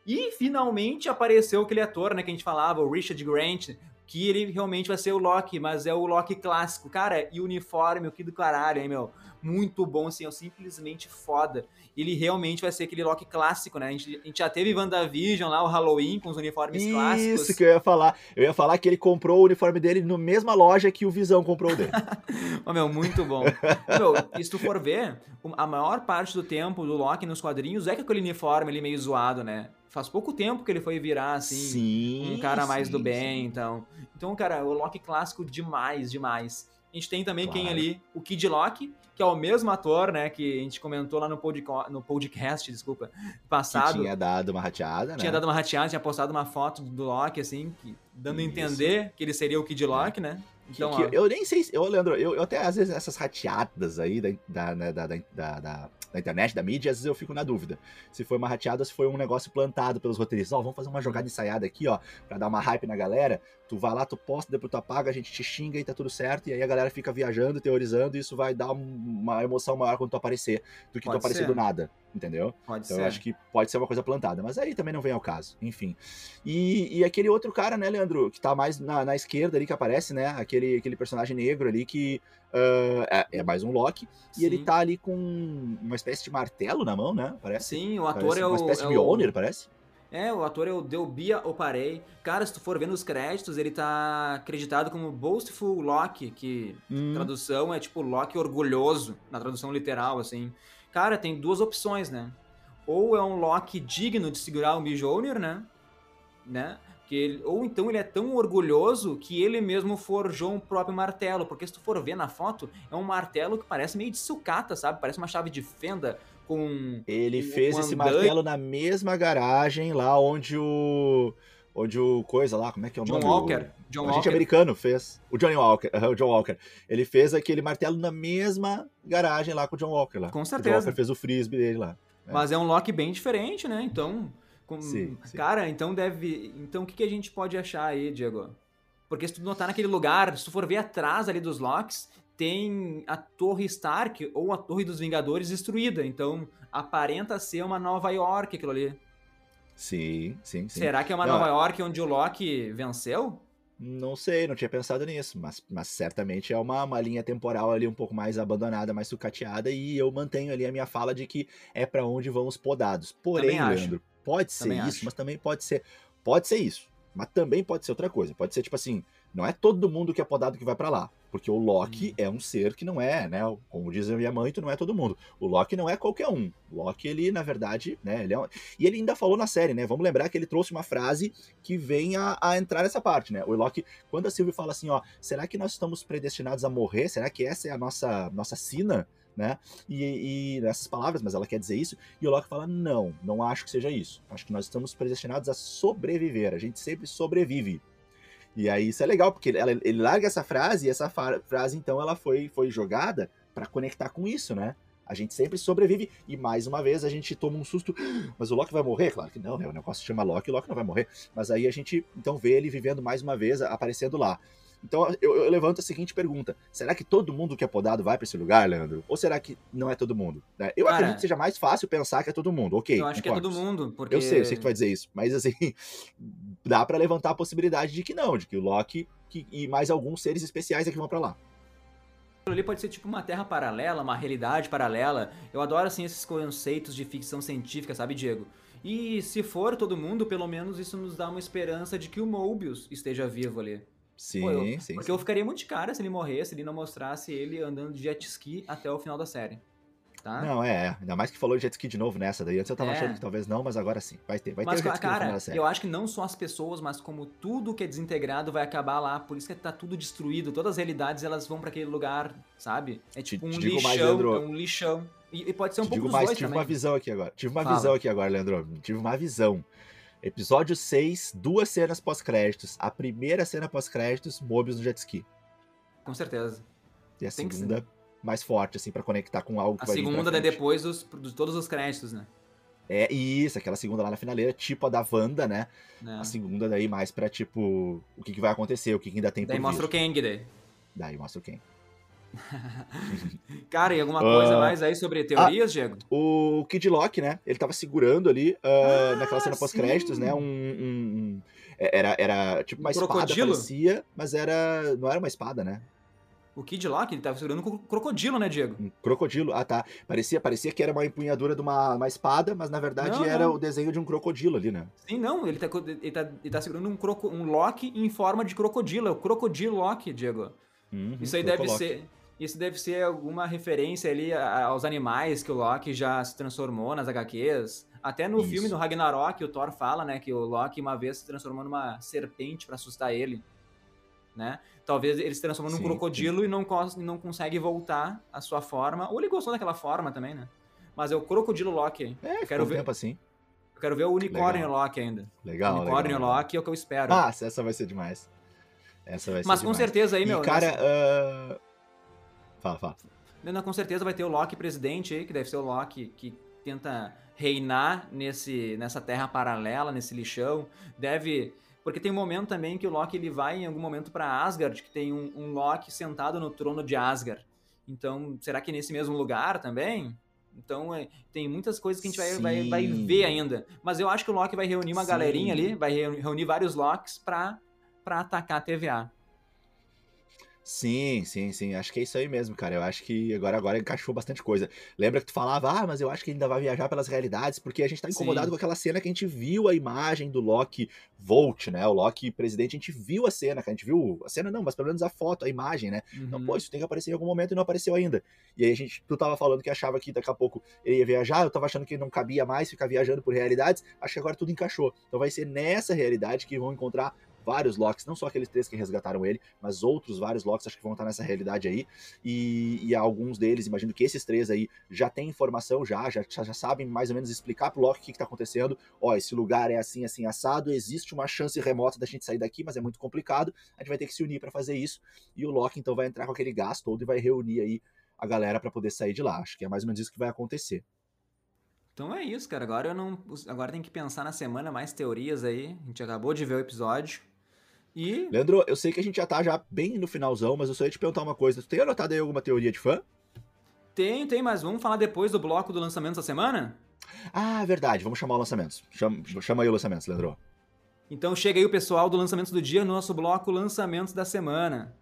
E finalmente apareceu aquele ator, né, que a gente falava, o Richard Grant, que ele realmente vai ser o Loki, mas é o Loki clássico. Cara, e o uniforme, o que do caralho, hein, meu? Muito bom, assim, é simplesmente foda ele realmente vai ser aquele Loki clássico, né? A gente, a gente já teve WandaVision lá, o Halloween, com os uniformes Isso clássicos. Isso que eu ia falar. Eu ia falar que ele comprou o uniforme dele na mesma loja que o Visão comprou dele. oh, meu, muito bom. meu, e se tu for ver, a maior parte do tempo do Loki nos quadrinhos é que aquele uniforme ele meio zoado, né? Faz pouco tempo que ele foi virar, assim, sim, um cara mais sim, do bem, sim. então. Então, cara, o Loki clássico demais, demais. A gente tem também claro. quem ali? O Kid Loki, que é o mesmo ator, né, que a gente comentou lá no, podcast, no podcast, desculpa, passado. Que tinha dado uma rateada, né? Tinha dado uma rateada, tinha postado uma foto do Loki, assim, que, dando Isso. a entender que ele seria o Kid Loki, é. né? Então, que, que eu nem sei, eu, Leandro, eu, eu até às vezes essas rateadas aí da, da, né, da, da, da internet, da mídia, às vezes eu fico na dúvida. Se foi uma rateada, se foi um negócio plantado pelos roteiristas. Ó, oh, vamos fazer uma jogada ensaiada aqui, ó, pra dar uma hype na galera. Tu vai lá, tu posta, depois tu apaga, a gente te xinga e tá tudo certo. E aí a galera fica viajando, teorizando, e isso vai dar uma emoção maior quando tu aparecer do que pode tu aparecer ser. do nada. Entendeu? Pode então ser. eu acho que pode ser uma coisa plantada. Mas aí também não vem ao caso. Enfim. E, e aquele outro cara, né, Leandro, que tá mais na, na esquerda ali que aparece, né? Aquele, aquele personagem negro ali que Uh, é, é, mais um Loki. Sim. E ele tá ali com uma espécie de martelo na mão, né? Parece. Sim, o ator parece é o. Uma espécie é de Mjolnir, o... parece. É, o ator é o Delbia Oparei. Cara, se tu for ver nos créditos, ele tá acreditado como Boastful Loki, que hum. tradução é tipo Loki orgulhoso, na tradução literal, assim. Cara, tem duas opções, né? Ou é um Loki digno de segurar o Mjolnir, né? né? Que ele, ou então ele é tão orgulhoso que ele mesmo forjou um próprio martelo. Porque se tu for ver na foto, é um martelo que parece meio de sucata, sabe? Parece uma chave de fenda com. Ele fez esse martelo na mesma garagem lá onde o. Onde o coisa lá, como é que é o John nome? Walker. O, John o Walker. americano fez. O Johnny Walker. o John Walker. Ele fez aquele martelo na mesma garagem lá com o John Walker lá. Com certeza. O John Walker fez o frisbee dele lá. É. Mas é um lock bem diferente, né? Então, com... Sim, sim. Cara, então deve. Então o que, que a gente pode achar aí, Diego? Porque se tu notar naquele lugar, se tu for ver atrás ali dos locks, tem a Torre Stark ou a Torre dos Vingadores destruída. Então, aparenta ser uma Nova York aquilo ali. Sim, sim, sim. Será que é uma Não, Nova York onde o Loki venceu? Não sei, não tinha pensado nisso, mas, mas certamente é uma, uma linha temporal ali um pouco mais abandonada, mais sucateada, e eu mantenho ali a minha fala de que é pra onde vão os podados. Porém, Também acho. Leandro, pode ser Também isso, acho. mas também pode ser. Pode ser isso, mas também pode ser outra coisa. Pode ser tipo assim, não é todo mundo que é podado que vai pra lá. Porque o Loki Hum. é um ser que não é, né? Como diz a minha mãe, tu não é todo mundo. O Loki não é qualquer um. O Loki, ele, na verdade, né? Ele é um... E ele ainda falou na série, né? Vamos lembrar que ele trouxe uma frase que vem a, a entrar nessa parte, né? O Loki, quando a Sylvie fala assim, ó, será que nós estamos predestinados a morrer? Será que essa é a nossa, nossa sina? Né? E, e nessas palavras, mas ela quer dizer isso, e o Loki fala: não, não acho que seja isso. Acho que nós estamos predestinados a sobreviver. A gente sempre sobrevive. E aí isso é legal, porque ela- ele larga essa frase, e essa frase, então, ela foi, foi jogada para conectar com isso, né? A gente sempre sobrevive, e mais uma vez a gente toma um susto. Mas o Loki vai morrer? Claro que não, né? O negócio se chama Loki, o Loki não vai morrer. Mas aí a gente, então, vê ele vivendo mais uma vez, aparecendo lá. Então eu, eu levanto a seguinte pergunta: será que todo mundo que é podado vai para esse lugar, Leandro? Ou será que não é todo mundo? né? Eu Cara, acredito que seja mais fácil pensar que é todo mundo, ok. eu acho que é todo concordo. mundo, porque... Eu sei, eu sei que tu vai dizer isso, mas assim, dá pra levantar a possibilidade de que não, de que o Loki que- e mais alguns seres especiais é que vão pra lá. Ali pode ser tipo uma terra paralela, uma realidade paralela. Eu adoro, assim, esses conceitos de ficção científica, sabe, Diego? E se for todo mundo, pelo menos isso nos dá uma esperança de que o Mobius esteja vivo ali. Sim, Pô, eu- sim. Porque sim. eu ficaria muito de cara se ele morresse, se ele não mostrasse ele andando de jet ski até o final da série. Tá? Não, é, é. ainda mais que falou de jet ski de novo nessa daí. Antes eu tava É. achando que talvez não, mas agora sim. Vai ter, vai mas, ter o jet ski no final cara, da série. eu acho que não só as pessoas, mas como tudo que é desintegrado vai acabar lá. Por isso que tá tudo destruído. Todas as realidades elas vão pra aquele lugar, sabe? É Te- tipo um te digo mais, lixão. Leandro. é um lixão. E, e pode ser um Te pouco digo mais, tive também. uma visão aqui agora. Tive uma Fala. visão aqui agora, Leandro. Tive uma visão. Episódio 6, duas cenas pós-créditos. A primeira cena pós-créditos, Mobius no jet ski. Com certeza. E a Tem segunda, mais forte, assim, pra conectar com algo que A vai segunda é depois dos, de todos os créditos, né? É isso, aquela segunda lá na finaleira, tipo a da Wanda, né? É. A segunda daí mais pra, tipo, o que, que vai acontecer, o que, que ainda tem Daí por mostra o vir. Kang daí. Daí mostra o quem. Cara, e alguma coisa Ah. mais aí sobre teorias, Diego? O Kid Lock, né? Ele tava segurando ali, ah, Ah, naquela cena pós-créditos, né? Um, um- um- Era, era tipo uma Um espada, crocodilo? parecia, mas era. Não era uma espada, né? O Kid Lock, ele tava segurando um cro- crocodilo, né, Diego? Um crocodilo. Ah, tá. Parecia, parecia que era uma empunhadura de uma, uma espada, mas na verdade Não, era não. o desenho de um crocodilo ali, né? Sim, não, ele tá, ele tá, ele tá segurando um, croco, um Loki em forma de crocodilo. É o Crocodilo Loki, Diego. Uhum, Isso aí deve ser. Isso deve ser alguma referência ali aos animais que o Loki já se transformou nas HQs. Até no Isso. filme do Ragnarok, o Thor fala, né, que o Loki uma vez se transformou numa serpente pra assustar ele, né? Talvez ele se transformou num Sim, crocodilo e não, não consegue voltar à sua forma. Ou ele gostou daquela forma também, né? Mas é o Crocodilo Loki. É, ficou quero um ver- tempo assim. Eu quero ver o Unicórnio Legal. Loki ainda. Legal, Unicórnio legal. Loki é o que eu espero. Ah, essa vai ser demais. Essa vai ser Mas com demais. certeza aí, E, meu. cara, nessa- ah, fala, fala. Não, com certeza vai ter o Loki presidente aí, que deve ser o Loki que tenta reinar nesse, nessa terra paralela, nesse lixão. Deve. Porque tem um momento também que o Loki ele vai em algum momento pra Asgard, que tem um, um Loki sentado no trono de Asgard. Então, será que nesse mesmo lugar também? Então, é, tem muitas coisas que a gente vai, vai, vai ver ainda. Mas eu acho que o Loki vai reunir uma Sim. galerinha ali, vai reu- reunir vários Locks pra, pra atacar a TVA. Sim, sim, sim. Acho que é isso aí mesmo, cara. Eu acho que agora, agora encaixou bastante coisa. Lembra que tu falava, ah, mas eu acho que ele ainda vai viajar pelas realidades, porque a gente tá incomodado Sim. com aquela cena que a gente viu a imagem do Loki Volt, né? O Loki presidente, a gente viu a cena, cara. A gente viu a cena, não, mas pelo menos a foto, a imagem, né? Então, Uhum. pô, isso tem que aparecer em algum momento e não apareceu ainda. E aí a gente, tu tava falando que achava que daqui a pouco ele ia viajar, eu tava achando que não cabia mais ficar viajando por realidades, acho que agora tudo encaixou. Então vai ser nessa realidade que vão encontrar vários Locks, não só aqueles três que resgataram ele, mas outros vários Locks acho que vão estar nessa realidade aí. E, e alguns deles, imagino que esses três aí já têm informação, já, já, já sabem mais ou menos explicar pro Loki o que, que tá acontecendo. Ó, esse lugar é assim, assim, assado, existe uma chance remota da gente sair daqui, mas é muito complicado. A gente vai ter que se unir para fazer isso. E o Loki então vai entrar com aquele gás todo e vai reunir aí a galera para poder sair de lá. Acho que é mais ou menos isso que vai acontecer. Então é isso, cara. Agora eu não. Agora tem que pensar na semana mais teorias aí. A gente acabou de ver o episódio. E. Leandro, eu sei que a gente já tá já bem no finalzão, mas eu só ia te perguntar uma coisa. Tu tem anotado aí alguma teoria de fã? Tem, tem, mas vamos falar depois do bloco do lançamento da semana? Ah, verdade. Vamos chamar o lançamento. Chama, chama aí o lançamento, Leandro. Então chega aí o pessoal do lançamento do dia no nosso bloco Lançamentos da Semana.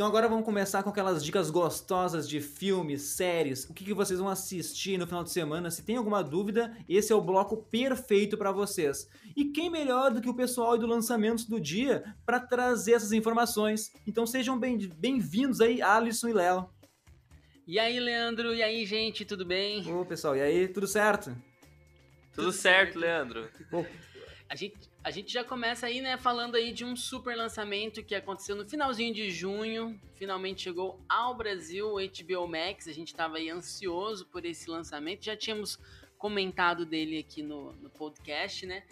Então agora vamos começar com aquelas dicas gostosas de filmes, séries, o que, que vocês vão assistir no final de semana. Se tem alguma dúvida, esse é o bloco perfeito para vocês. E quem melhor do que o pessoal do lançamento do dia para trazer essas informações? Então sejam bem-vindos bem aí, Alisson e Léo. E aí, Leandro? E aí, gente, tudo bem? Ô, pessoal, e aí, tudo certo? Tudo, tudo certo, certo, Leandro. A gente a gente já começa aí, né, falando aí de um super lançamento que aconteceu no finalzinho de junho. Finalmente chegou ao Brasil o HBO Max. A gente estava aí ansioso por esse lançamento. Já tínhamos comentado dele aqui no, no podcast, né?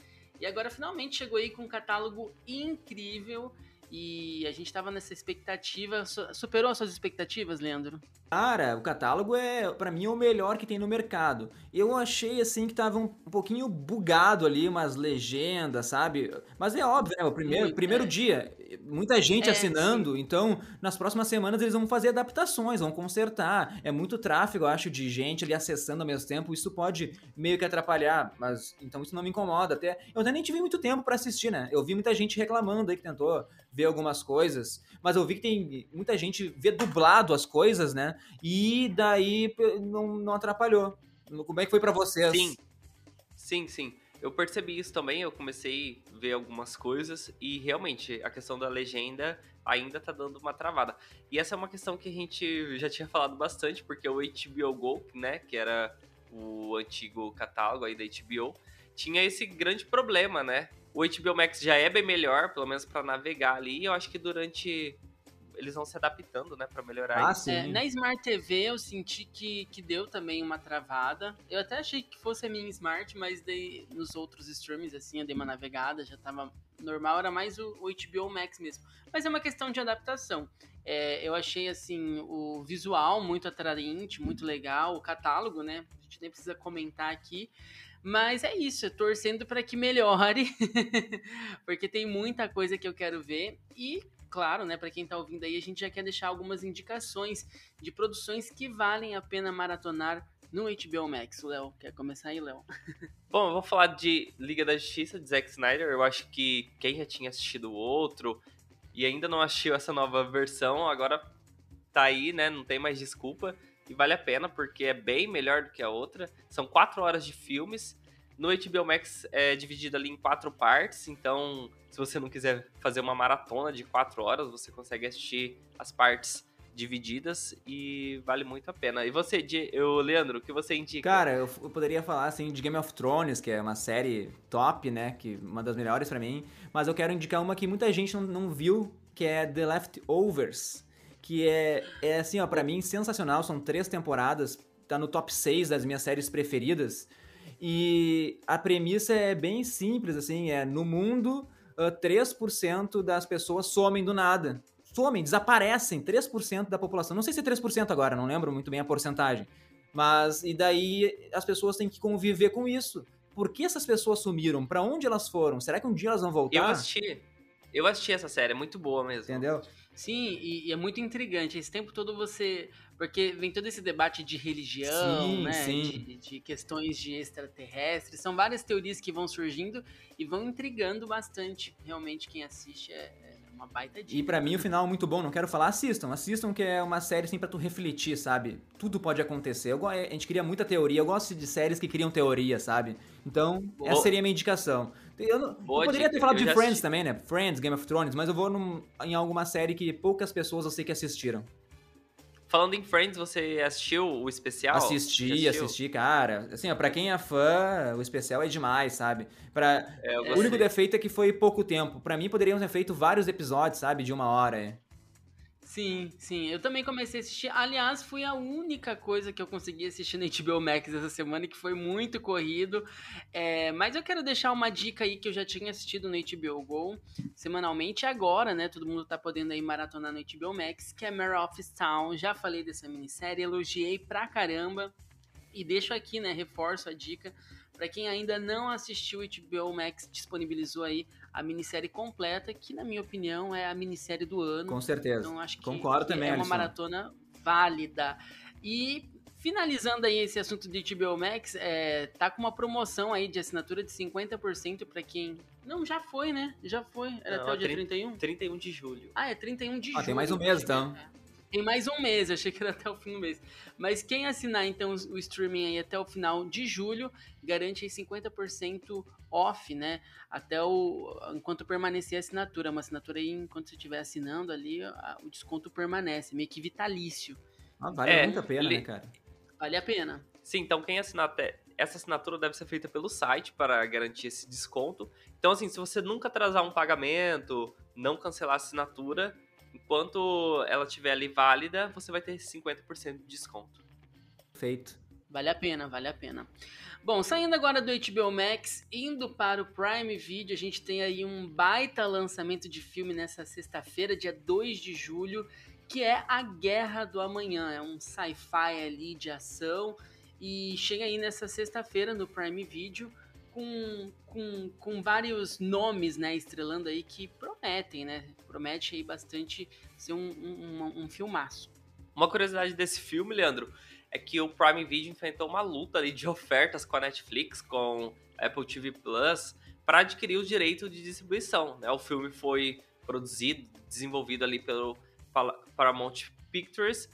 E agora finalmente chegou aí com um catálogo incrível. E a gente tava nessa expectativa. Superou as suas expectativas, Leandro? Cara, o catálogo é, para mim, é o melhor que tem no mercado. Eu achei, assim, que tava um, um pouquinho bugado ali, umas legendas, sabe? Mas é óbvio, né? O primeiro, Muito, primeiro é. dia, muita gente é, assinando, sim. então nas próximas semanas eles vão fazer adaptações, vão consertar. É muito tráfego, eu acho, de gente ali acessando ao mesmo tempo. Isso pode meio que atrapalhar, mas então isso não me incomoda. Até eu até nem tive muito tempo para assistir, né? Eu vi muita gente reclamando aí que tentou ver algumas coisas, mas eu vi que tem muita gente vê dublado as coisas, né? E daí não, não atrapalhou. Como é que foi para vocês? Sim, sim, sim. Eu percebi isso também, eu comecei a ver algumas coisas e realmente a questão da legenda ainda tá dando uma travada. E essa é uma questão que a gente já tinha falado bastante, porque o HBO Go, né, que era o antigo catálogo aí da HBO, tinha esse grande problema, né? O HBO Max já é bem melhor, pelo menos para navegar ali. E eu acho que durante eles vão se adaptando, né, para melhorar ah, isso. É, na Smart TV eu senti que, que deu também uma travada. Eu até achei que fosse a minha Smart, mas daí nos outros streams, assim, eu dei uma navegada, já tava normal, era mais o, o HBO Max mesmo. Mas é uma questão de adaptação. É, eu achei, assim, o visual muito atraente, muito legal, o catálogo, né, a gente nem precisa comentar aqui. Mas é isso, é torcendo para que melhore, porque tem muita coisa que eu quero ver. E, claro, né, para quem está ouvindo aí, a gente já quer deixar algumas indicações de produções que valem a pena maratonar no HBO Max. Léo, quer começar aí, Léo? Bom, eu vou falar de Liga da Justiça, de Zack Snyder. Eu acho que quem já tinha assistido o outro e ainda não assistiu essa nova versão, agora tá aí, né? Não tem mais desculpa e vale a pena porque é bem melhor do que a outra. São quatro horas de filmes. No HBO Max é dividido ali em quatro partes, então se você não quiser fazer uma maratona de quatro horas, você consegue assistir as partes divididas e vale muito a pena. E você, eu, Leandro, o que você indica? Cara, eu, eu, poderia falar assim de Game of Thrones, que é uma série top, né, que uma das melhores para mim, mas eu quero indicar uma que muita gente não, não viu, que é The Leftovers que é, é assim, ó, pra mim, sensacional. São três temporadas, tá no top 6 das minhas séries preferidas. E a premissa é bem simples, assim, é no mundo, uh, 3% das pessoas somem do nada. Somem, desaparecem, 3% da população. Não sei se é 3% agora, não lembro muito bem a porcentagem. Mas, e daí as pessoas têm que conviver com isso. Por que essas pessoas sumiram? Para onde elas foram? Será que um dia elas vão voltar? Eu assisti. Eu assisti essa série, é muito boa mesmo. Entendeu? Sim, e, e, é muito intrigante. Esse tempo todo você. Porque vem todo esse debate de religião, sim, né? Sim. De, de, questões de extraterrestres. São várias teorias que vão surgindo e vão intrigando bastante. Realmente, quem assiste é, é uma baita dica. E para mim o final é muito bom, não quero falar, assistam. Assistam, que é uma série assim pra tu refletir, sabe? Tudo pode acontecer. Eu, a gente cria muita teoria. Eu gosto de séries que criam teoria, sabe? Então, Boa. essa seria a minha indicação. Eu, não, eu poderia ter falado de Friends assisti. também, né? Friends, Game of Thrones, mas eu vou num, em alguma série que poucas pessoas eu sei que assistiram. Falando em Friends, você assistiu o especial? Assisti, assisti, cara. Assim, ó, pra quem é fã, o especial é demais, sabe? Pra... É, o único defeito é que foi pouco tempo. Pra mim, poderiam ter feito vários episódios, sabe? De uma hora. É. Sim, sim. Eu também comecei a assistir. Aliás, foi a única coisa que eu consegui assistir no HBO Max essa semana, que foi muito corrido. É, mas eu quero deixar uma dica aí que eu já tinha assistido no HBO Go semanalmente. Agora, né? Todo mundo tá podendo aí maratonar no HBO Max, que é Mare of Town. Já falei dessa minissérie, elogiei pra caramba. E deixo aqui, né? Reforço a dica Para quem ainda não assistiu, o HBO Max disponibilizou aí a minissérie completa, que na minha opinião é a minissérie do ano. Com certeza. Então acho que, Concordo que também, é uma Alisson. maratona válida. E finalizando aí esse assunto de HBO Max, é, tá com uma promoção aí de assinatura de 50% para quem não já foi, né? Já foi, era Não, até o é dia 30 31. 31 de julho. Ah, é 31 de Ah, julho. tem mais um mês, então. era- Tem mais um mês, achei que era até o fim do mês. Mas quem assinar, então, o streaming aí até o final de julho, garante aí 50% off, né? Até o... enquanto permanecer a assinatura. Uma assinatura aí, enquanto você estiver assinando ali, a- o desconto permanece, meio que vitalício. Ah, vale É, muito a pena, li- né, cara? Vale a pena. Sim, então quem assinar até. Essa assinatura deve ser feita pelo site para garantir esse desconto. Então, assim, se você nunca atrasar um pagamento, não cancelar a assinatura, enquanto ela estiver ali válida, você vai ter 50% de desconto. Feito. Vale a pena, vale a pena. Bom, saindo agora do HBO Max, indo para o Prime Video, a gente tem aí um baita lançamento de filme nessa sexta-feira, dia 2 de julho, que é A Guerra do Amanhã. É um sci-fi ali de ação e chega aí nessa sexta-feira no Prime Video com, com, com vários nomes, né, estrelando aí que prometem, né? Promete aí bastante ser um, um, um, filmaço. Uma curiosidade desse filme, Leandro, é que o Prime Video enfrentou uma luta ali de ofertas com a Netflix, com Apple TV Plus, para adquirir o direito de distribuição. Né? O filme foi produzido, desenvolvido ali pelo Paramount Pictures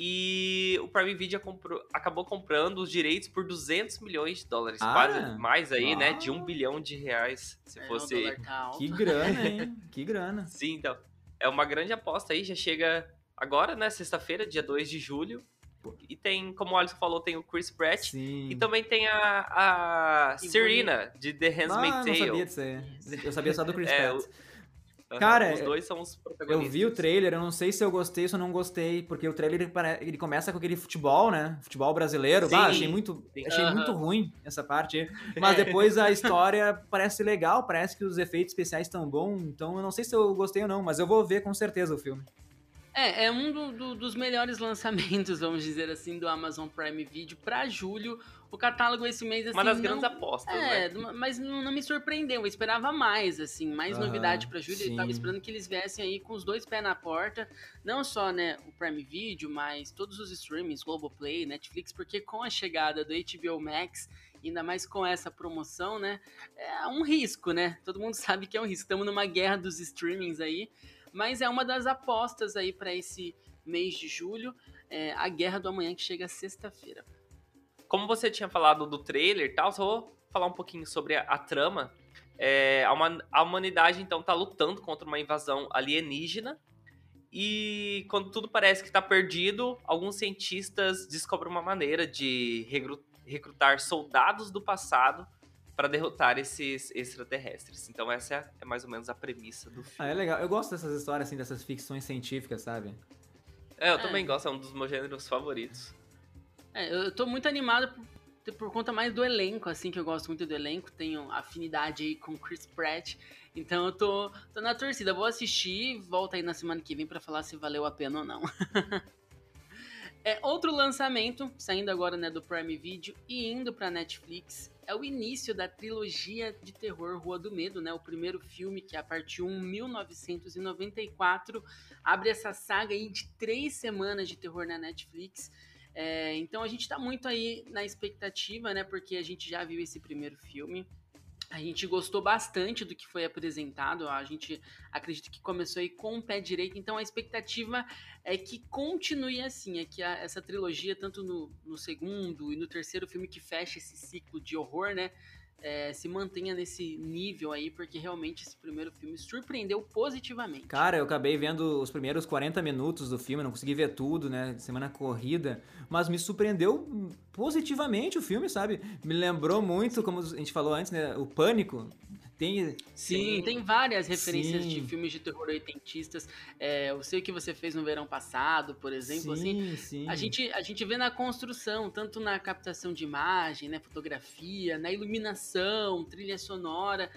e o Prime Video comprou- acabou comprando os direitos por 200 milhões de dólares, Ah! quase mais aí, né, Ah! de um bilhão de reais, se É, o fosse tá. Que grana, hein? Que grana. Sim, então. É uma grande aposta aí, já chega agora, né? Sexta-feira, dia 2 de julho. E tem, como o Alisson falou, tem o Chris Pratt. Sim. E também tem a, a Serena, de The ah, Handmaid's não Tale. sabia disso aí. Eu sabia só do Chris É, Pratt. Aham, Cara, os dois são os Eu protagonistas. vi o trailer, eu não sei se eu gostei ou se eu não gostei, porque o trailer ele, começa com aquele futebol, né? Futebol brasileiro. Sim. Bah, achei muito, Sim. achei Aham. muito ruim essa parte. aí. Mas depois a história parece legal, parece que os efeitos especiais estão bons, então eu não sei se eu gostei ou não, mas eu vou ver com certeza o filme. É, é um do- do- dos melhores lançamentos, vamos dizer assim, do Amazon Prime Video pra julho. O catálogo esse mês, assim, Uma das não- grandes apostas, É, né? mas não, não me surpreendeu, eu esperava mais, assim, mais Aham, novidade pra julho. Eu tava esperando que eles viessem aí com os dois pés na porta, não só, né, o Prime Video, mas todos os streamings, Globoplay, Netflix, porque com a chegada do HBO Max, ainda mais com essa promoção, né, é um risco, né? Todo mundo sabe que é um risco. Estamos numa guerra dos streamings aí, mas é uma das apostas aí pra esse mês de julho, é a Guerra do Amanhã que chega sexta-feira. Como você tinha falado do trailer e tal, só vou falar um pouquinho sobre a, a trama. É, a, human- a humanidade, então, tá lutando contra uma invasão alienígena. E quando tudo parece que tá perdido, alguns cientistas descobrem uma maneira de recrutar soldados do passado para derrotar esses extraterrestres. Então essa é, é mais ou menos a premissa do Ah, filme. é legal. Eu gosto dessas histórias, assim, dessas ficções científicas, sabe? É, eu É. também gosto, é um dos meus gêneros favoritos. É, eu tô muito animado por, por conta mais do elenco, assim, que eu gosto muito do elenco, tenho afinidade aí com Chris Pratt, então eu tô, tô na torcida, vou assistir, volta aí na semana que vem pra falar se valeu a pena ou não. é, outro lançamento, saindo agora né, do Prime Video e indo pra Netflix, é o início da trilogia de terror Rua do Medo, né? O primeiro filme, que é a parte 1, 1994, abre essa saga aí de três semanas de terror na Netflix. É, então a gente tá muito aí na expectativa, né? Porque a gente já viu esse primeiro filme. A gente gostou bastante do que foi apresentado. A gente acredita que começou aí com o pé direito. Então a expectativa é que continue assim. É que a- essa trilogia, tanto no, no segundo e no terceiro filme que fecha esse ciclo de horror, né? É, se mantenha nesse nível aí, porque realmente esse primeiro filme surpreendeu positivamente. Cara, eu acabei vendo os primeiros 40 minutos do filme, não consegui ver tudo, né? Semana corrida, mas me surpreendeu positivamente o filme, sabe? Me lembrou muito, como a gente falou antes, né? O Pânico. Tem. Sim, tem várias referências Sim. de filmes de terror oitentistas. É, eu sei o que você fez no verão passado, por exemplo. assim, sim, sim. a gente, a gente vê na construção, tanto na captação de imagem, né, fotografia, na iluminação, trilha sonora.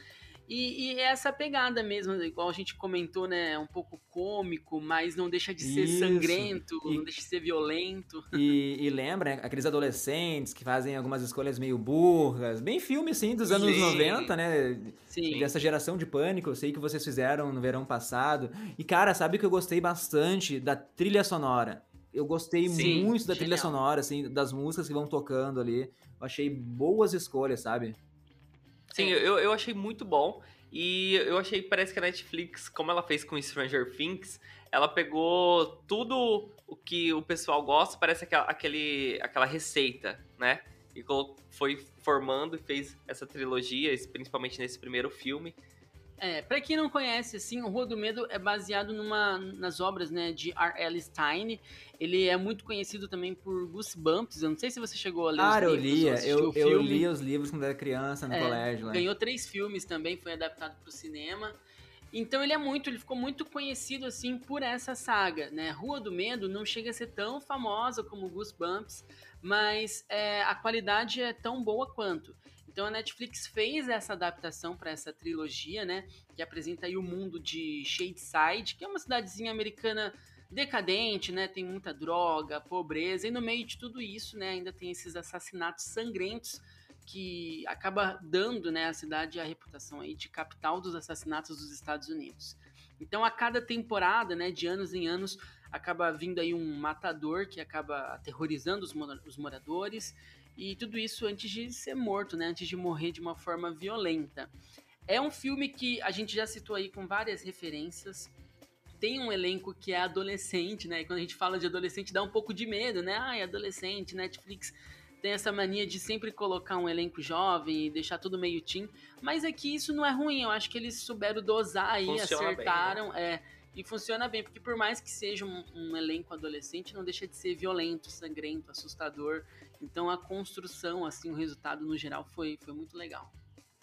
E, e é essa pegada mesmo, igual a gente comentou, né? Um pouco cômico, mas não deixa de ser Isso. sangrento, E- não deixa de ser violento. E, e lembra, né, aqueles adolescentes que fazem algumas escolhas meio burras. Bem filme, assim, dos anos Sim. 90, né? Sim. Dessa geração de pânico, eu sei que vocês fizeram no verão passado. E, cara, sabe que eu gostei bastante da trilha sonora. Eu gostei Sim, muito da trilha genial. sonora, assim, das músicas que vão tocando ali. Eu achei boas escolhas, sabe? Sim, eu, eu achei muito bom. E eu achei, parece que a Netflix, como ela fez com Stranger Things, ela pegou tudo o que o pessoal gosta, parece aquela, aquele, aquela receita, né? E foi formando e fez essa trilogia, principalmente nesse primeiro filme. É, pra quem não conhece, assim, o Rua do Medo é baseado numa, nas obras, né, de R.L. Stein. Ele é muito conhecido também por Goosebumps. Eu não sei se você chegou a ler Cara, eu os livros lia. assistiu Eu, o eu filme. li os livros quando era criança, no É, colégio lá. Ganhou três filmes também, foi adaptado para o cinema. Então ele é muito, ele ficou muito conhecido assim por essa saga, né? Rua do Medo não chega a ser tão famosa como Goosebumps, mas é, a qualidade é tão boa quanto. Então a Netflix fez essa adaptação para essa trilogia, né? Que apresenta aí o mundo de Shadeside, que é uma cidadezinha americana decadente, né? Tem muita droga, pobreza, e no meio de tudo isso, né? Ainda tem esses assassinatos sangrentos que acaba dando né, à cidade a reputação aí de capital dos assassinatos dos Estados Unidos. Então, a cada temporada, né, de anos em anos, acaba vindo aí um matador que acaba aterrorizando os, mora- os moradores e tudo isso antes de ser morto, né, antes de morrer de uma forma violenta. É um filme que a gente já citou aí com várias referências. Tem um elenco que é adolescente, né? E quando a gente fala de adolescente dá um pouco de medo, né? Ai, adolescente, Netflix tem essa mania de sempre colocar um elenco jovem e deixar tudo meio teen, mas aqui isso não é ruim, eu acho que eles souberam dosar aí, Funciona bem, né? acertaram, é, e funciona bem, porque por mais que seja um, um elenco adolescente, não deixa de ser violento, sangrento, assustador, então a construção, assim, o resultado no geral foi, foi muito legal.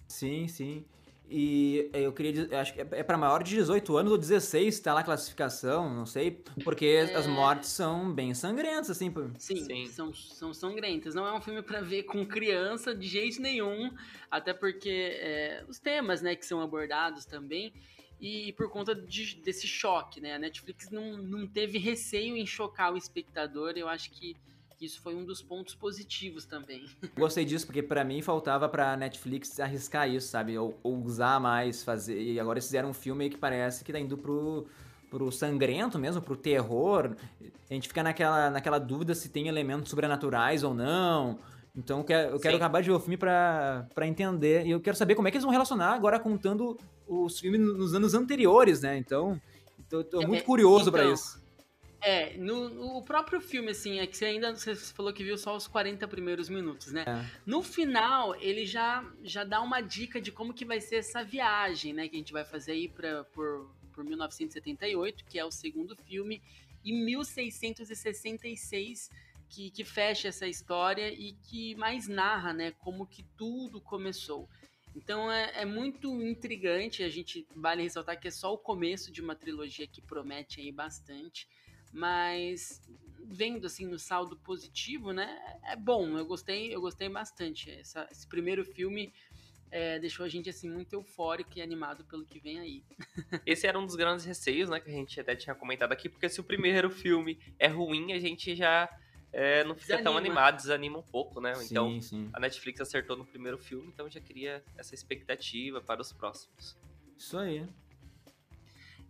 Sim, sim. E eu queria dizer, eu acho que é é pra maior de 18 anos ou 16, tá lá a classificação, não sei, porque as É. mortes são bem sangrentas, assim. Sim, Sim. São, são sangrentas. Não é um filme pra ver com criança de jeito nenhum, até porque é, os temas, né, que são abordados também, e por conta de- desse choque, né? A Netflix não, não teve receio em chocar o espectador, eu acho que, isso foi um dos pontos positivos também. Gostei disso, porque pra mim faltava pra Netflix arriscar isso, sabe? Ou, ou usar mais, fazer. E agora eles fizeram um filme que parece que tá indo pro, pro sangrento mesmo, pro terror. A gente fica naquela, naquela dúvida se tem elementos sobrenaturais ou não. Então eu quero, eu quero acabar de ver o filme pra, pra entender. E eu quero saber como é que eles vão relacionar agora contando os filmes nos anos anteriores, né? Então, tô, tô É, muito curioso pra então, isso. É, no, no próprio filme, assim, é que você ainda você falou que viu só os 40 primeiros minutos, né? É. No final, ele já, já dá uma dica de como que vai ser essa viagem, né? Que a gente vai fazer aí pra, por, por 1978, que é o segundo filme, e 1666, que, que fecha essa história e que mais narra, né? Como que tudo começou. Então é, é muito intrigante, a gente vale ressaltar que é só o começo de uma trilogia que promete aí bastante, mas vendo assim no saldo positivo, né, é bom, eu gostei, eu gostei bastante. Essa- esse primeiro filme é, deixou a gente assim muito eufórico e animado pelo que vem aí. Esse era um dos grandes receios, né, que a gente até tinha comentado aqui, porque se o primeiro filme é ruim, a gente já é, não fica tão Desanima. animado, desanima um pouco, né? Então, sim, sim. a Netflix acertou no primeiro filme, então já cria essa expectativa para os próximos. Isso aí.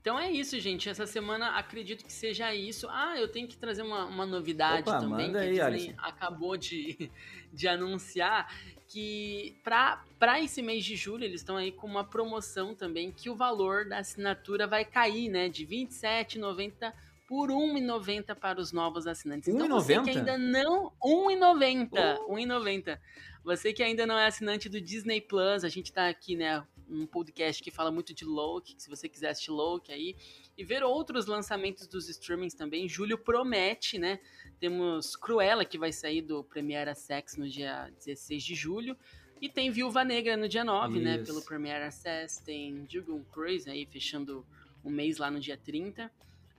Então é isso, gente. Essa semana acredito que seja isso. Ah, eu tenho que trazer uma, uma novidade Opa, também que a aí, Disney Alisson. acabou de, de anunciar que para esse mês de julho eles estão aí com uma promoção também que o valor da assinatura vai cair, né, de R$ 27,90 por R$ 1,90 para os novos assinantes. Então você que 1,90? ainda não R$ 1,90, R$ 1,90. Você que ainda não é assinante do Disney Plus, a gente tá aqui, né, um podcast que fala muito de Loki, que se você quiser assistir Loki aí, e ver outros lançamentos dos streamings também, julho promete, né? Temos Cruella, que vai sair do Premiere Access no dia 16 de julho, e tem Viúva Negra no dia 9, né, Isso. pelo Premiere Access, tem Dragon Cruise aí, fechando o mês lá no dia 30,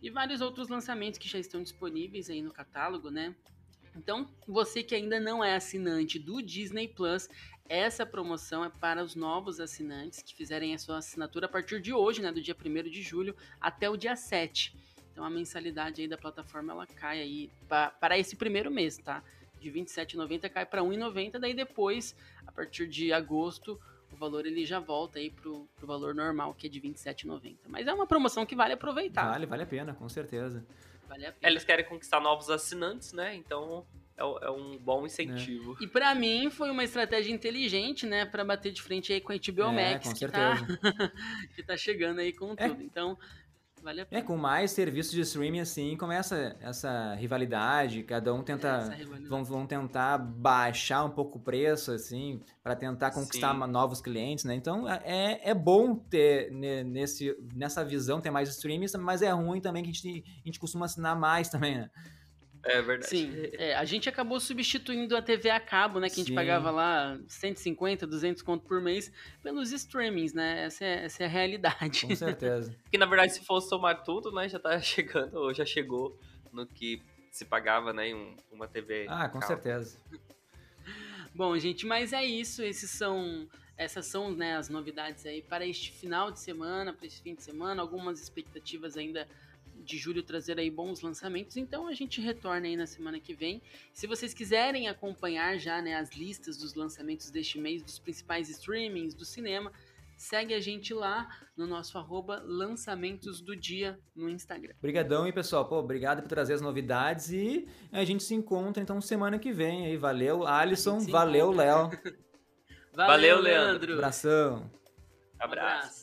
e vários outros lançamentos que já estão disponíveis aí no catálogo, né? Então, você que ainda não é assinante do Disney Plus, essa promoção é para os novos assinantes que fizerem a sua assinatura a partir de hoje, né, do dia 1 de julho até o dia 7. Então a mensalidade aí da plataforma ela cai aí para esse primeiro mês, tá? De R$ 27,90 cai para R$ 1,90, daí depois, a partir de agosto, o valor ele já volta aí pro, pro valor normal, que é de R$ 27,90. Mas é uma promoção que vale aproveitar. Vale, vale a pena, com certeza. Vale a pena. Eles querem conquistar novos assinantes, né? Então é, é um bom incentivo. E para mim foi uma estratégia inteligente, né, para bater de frente aí com a HBO É, Max, com que tá, que tá chegando aí com É. tudo. Então, vale É, com mais serviços de streaming assim, começa essa rivalidade, cada um tenta rivalidade. vão, vão tentar baixar um pouco o preço assim, para tentar conquistar Sim. novos clientes, né? Então é, é bom ter ne- nesse nessa visão ter mais streamings, mas é ruim também que a gente, a gente costuma assinar mais também, né? É verdade. Sim, é, a gente acabou substituindo a TV a cabo, né? Que a gente Sim. pagava lá 150, 200 conto por mês pelos streamings, né? Essa é, essa é a realidade. Com certeza. Porque na verdade, se for somar tudo, né, já tá chegando, ou já chegou no que se pagava, né, em um- uma TV. Ah, com cabo. certeza. Bom, gente, mas é isso. Esses são, essas são né, as novidades aí para este final de semana, para esse fim de semana. Algumas expectativas ainda de julho trazer aí bons lançamentos. Então a gente retorna aí na semana que vem. Se vocês quiserem acompanhar já né, as listas dos lançamentos deste mês, dos principais streamings do cinema, segue a gente lá no nosso arroba lançamentos do dia no Instagram. Obrigadão aí, pessoal. Pô, obrigado por trazer as novidades e a gente se encontra então semana que vem aí. Valeu, Alisson. Valeu. Léo. Valeu, Leandro. Abração. Um Abraço.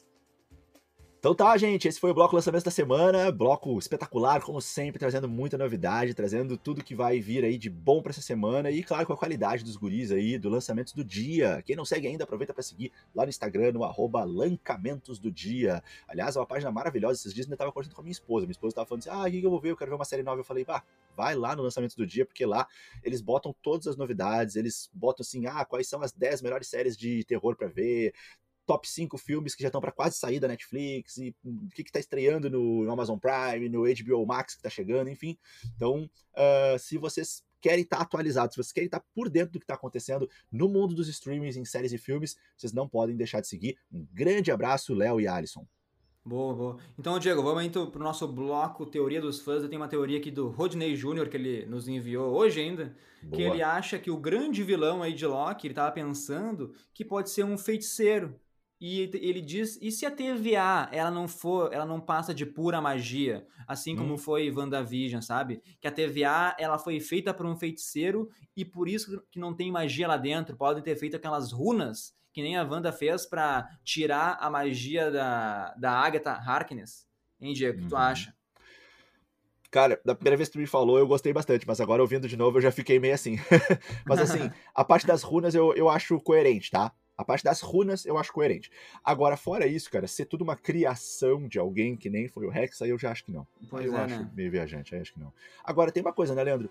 Então tá, gente, esse foi o bloco lançamento da semana, bloco espetacular, como sempre, trazendo muita novidade, trazendo tudo que vai vir aí de bom pra essa semana e, claro, com a qualidade dos guris aí, do lançamento do dia. Quem não segue ainda, aproveita pra seguir lá no Instagram, no arroba lancamentos do dia. Aliás, é uma página maravilhosa, esses dias eu ainda tava conversando com a minha esposa, minha esposa tava falando assim, ah, o que eu vou ver, eu quero ver uma série nova, eu falei, bah, vai lá no lançamento do dia, porque lá eles botam todas as novidades, eles botam assim, ah, quais são as 10 melhores séries de terror pra ver, top 5 filmes que já estão para quase sair da Netflix, e o que, que tá estreando no, Amazon Prime, no HBO Max que tá chegando, enfim. Então, ah, se vocês querem estar atualizados, se vocês querem estar por dentro do que está acontecendo no mundo dos streamings, em séries e filmes, vocês não podem deixar de seguir. Um grande abraço, Léo e Alisson. Boa, boa. Então, Diego, vamos então pro nosso bloco Teoria dos Fãs. Eu tenho uma teoria aqui do Rodney Jr., que ele nos enviou hoje ainda, que Boa. ele acha que o grande vilão aí de Loki, ele tava pensando que pode ser um feiticeiro. E ele diz, e se a TVA, ela não for, ela não passa de pura magia, assim como Hum. foi WandaVision, sabe? Que a TVA, ela foi feita por um feiticeiro e por isso que não tem magia lá dentro. Podem ter feito aquelas runas que nem a Wanda fez pra tirar a magia da, da Agatha Harkness. Hein, Diego? O que tu Uhum. acha? Cara, da primeira vez que tu me falou, eu gostei bastante, mas agora ouvindo de novo eu já fiquei meio assim. mas assim, a parte das runas eu, eu acho coerente, tá? A parte das runas eu acho coerente. Agora, fora isso, cara, ser tudo uma criação de alguém que nem foi o Rex, aí eu já acho que não. Pois eu é, acho né? meio viajante, aí acho que não. Agora, tem uma coisa, né, Leandro?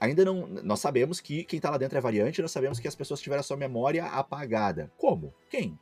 Ainda não. Nós sabemos que quem tá lá dentro é variante, nós sabemos que as pessoas tiveram a sua memória apagada. Como? Quem?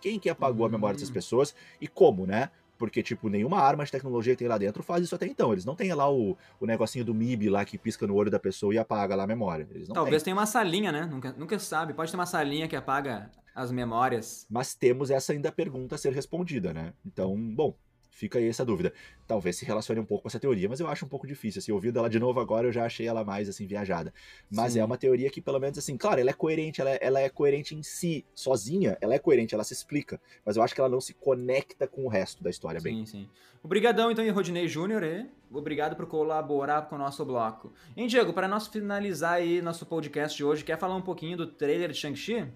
Quem que apagou a memória dessas Hum. pessoas e como, né? Porque, tipo, nenhuma arma de tecnologia que tem lá dentro faz isso até então. Eles não têm lá o, o negocinho do MIB lá que pisca no olho da pessoa e apaga lá a memória. Eles não Talvez têm. tenha uma salinha, né? Nunca, nunca sabe. Pode ter uma salinha que apaga as memórias. Mas temos essa ainda pergunta a ser respondida, né? Então, bom, fica aí essa dúvida. Talvez se relacione um pouco com essa teoria, mas eu acho um pouco difícil. Assim, ouvindo ela de novo agora, eu já achei ela mais, assim, viajada. Mas Sim. é uma teoria que, pelo menos, assim, claro, ela é coerente, ela é, ela é coerente em si, sozinha, ela é coerente, ela se explica. Mas eu acho que ela não se conecta com o resto da história bem. Sim, sim. Obrigadão, então, e Rodinei Júnior, e obrigado por colaborar com o nosso bloco. Hein, Diego, para nós finalizar aí nosso podcast de hoje, quer falar um pouquinho do trailer de Shang-Chi?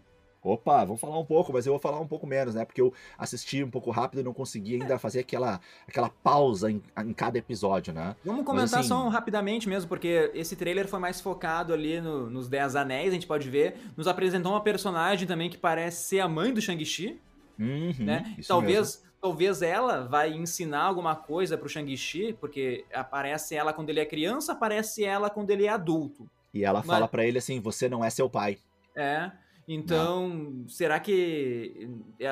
Opa, vamos falar um pouco, mas eu vou falar um pouco menos, né? Porque eu assisti um pouco rápido e não consegui ainda fazer aquela, aquela pausa em, em cada episódio, né? Vamos comentar assim- só rapidamente mesmo, porque esse trailer foi mais focado ali no- nos Dez Anéis, a gente pode ver. Nos apresentou uma personagem também que parece ser a mãe do Shang-Chi, Uhum, né? isso mesmo. Talvez, talvez ela vai ensinar alguma coisa pro Shang-Chi, porque aparece ela quando ele é criança, aparece ela quando ele é adulto. E ela Mas- fala pra ele assim: você não é seu pai. É. Então, será que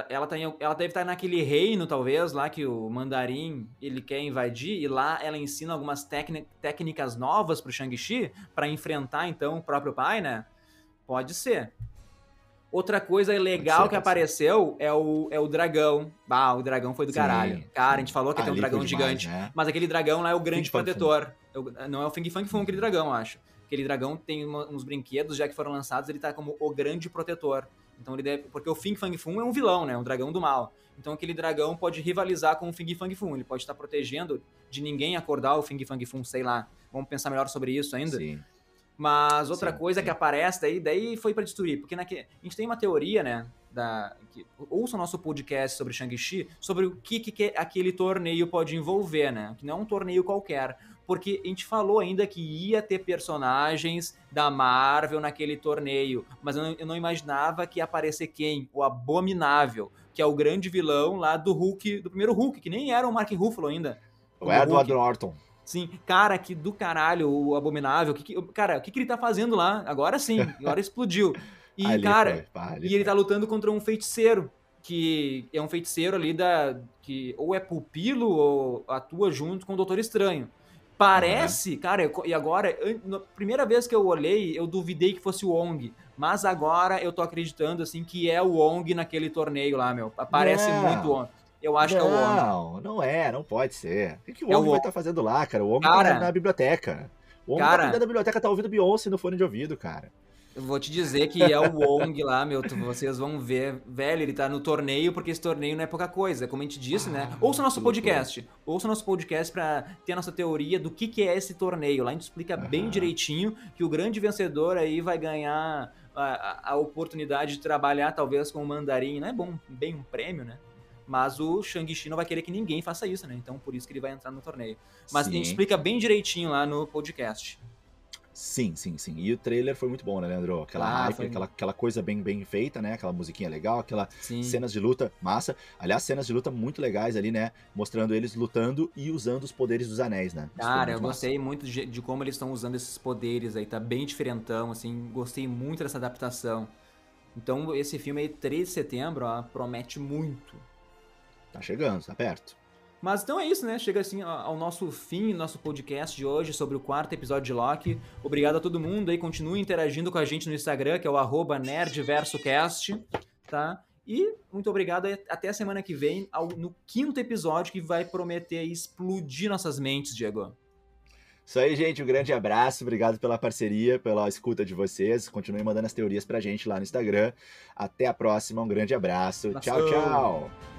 ela, tá em- ela deve estar naquele reino, talvez, lá que o Mandarim ele quer invadir, e lá ela ensina algumas técni- técnicas novas pro Shang-Chi pra enfrentar, então, o próprio pai, né? Pode ser. Outra coisa legal que apareceu é o, é o dragão. Ah, o dragão foi do sim, caralho. Cara, a gente falou que tem um dragão gigante. né? Mas aquele dragão lá é o grande protetor. Não é o Fing Fang Fum, aquele dragão, acho. Aquele dragão tem uma, uns brinquedos já que foram lançados, ele tá como o grande protetor. Então ele deve. Porque o Fing Fang Fum é um vilão, né? Um dragão do mal. Então aquele dragão pode rivalizar com o Fing Fang Fum. Ele pode estar protegendo de ninguém acordar o Fing Fang Fum, sei lá. Vamos pensar melhor sobre isso ainda. Sim. Mas outra sim, coisa sim. que aparece daí, daí foi para destruir. Porque naque, a gente tem uma teoria, né? Da, que, ouça o nosso podcast sobre Shang-Chi, sobre o que, que aquele torneio pode envolver, né? Que não é um torneio qualquer. Porque a gente falou ainda que ia ter personagens da Marvel naquele torneio, mas eu não, eu não imaginava que ia aparecer quem? O Abominável, que é o grande vilão lá do Hulk, do primeiro Hulk, que nem era o Mark Ruffalo ainda. O Edward Norton. Sim, cara, que do caralho, o Abominável. Que, que, cara, o que, que ele tá fazendo lá? Agora sim, agora explodiu. E, ali cara, foi, pá, e ele tá lutando contra um feiticeiro. Que é um feiticeiro ali da. que ou é pupilo ou atua junto com o Doutor Estranho. Parece, uhum. cara, e agora, na primeira vez que eu olhei, eu duvidei que fosse o Wong. Mas agora eu tô acreditando, assim, que é o Wong naquele torneio lá, meu. Parece não. muito Wong. Eu acho não, que é o Wong. Não, não é, não pode ser. O que, que o Wong é o vai estar tá fazendo lá, cara? O Wong tá cara, tá na biblioteca. O Wong cara, tá da biblioteca, tá ouvindo Beyoncé no fone de ouvido, cara. Vou te dizer que é o Wong lá, meu. Vocês vão ver. Velho, ele tá no torneio, porque esse torneio não é pouca coisa. Como a gente disse, né? ah, né? Ouça nosso podcast. Ouça nosso podcast pra ter a nossa teoria do que, que é esse torneio. Lá a gente explica uhum. bem direitinho que o grande vencedor aí vai ganhar a, a oportunidade de trabalhar, talvez, com o mandarim. Não é bom, bem um prêmio, né? Mas o Shang-Chi não vai querer que ninguém faça isso, né? Então por isso que ele vai entrar no torneio. Mas Sim. a gente explica bem direitinho lá no podcast. Sim, sim, sim. E o trailer foi muito bom, né, Leandro? Aquela ah, hype, foi... aquela, aquela coisa bem, bem feita, né? Aquela musiquinha legal, aquela sim. cenas de luta massa. Aliás, cenas de luta muito legais ali, né? Mostrando eles lutando e usando os poderes dos anéis, né? Cara, eu gostei massa. muito de, de, como eles estão usando esses poderes aí. Tá bem diferentão, assim. Gostei muito dessa adaptação. Então, esse filme aí, 3 de setembro, ó, promete muito. Tá chegando, tá perto. Mas então é isso, né? Chega assim ao nosso fim, nosso podcast de hoje sobre o quarto episódio de Loki. Obrigado a todo mundo aí, continue interagindo com a gente no Instagram, que é o nerdversocast, tá? E muito obrigado até a semana que vem, ao, no quinto episódio que vai prometer explodir nossas mentes, Diego. Isso aí, gente. Um grande abraço. Obrigado pela parceria, pela escuta de vocês. Continue mandando as teorias pra gente lá no Instagram. Até a próxima. Um grande abraço. Tchau, tchau.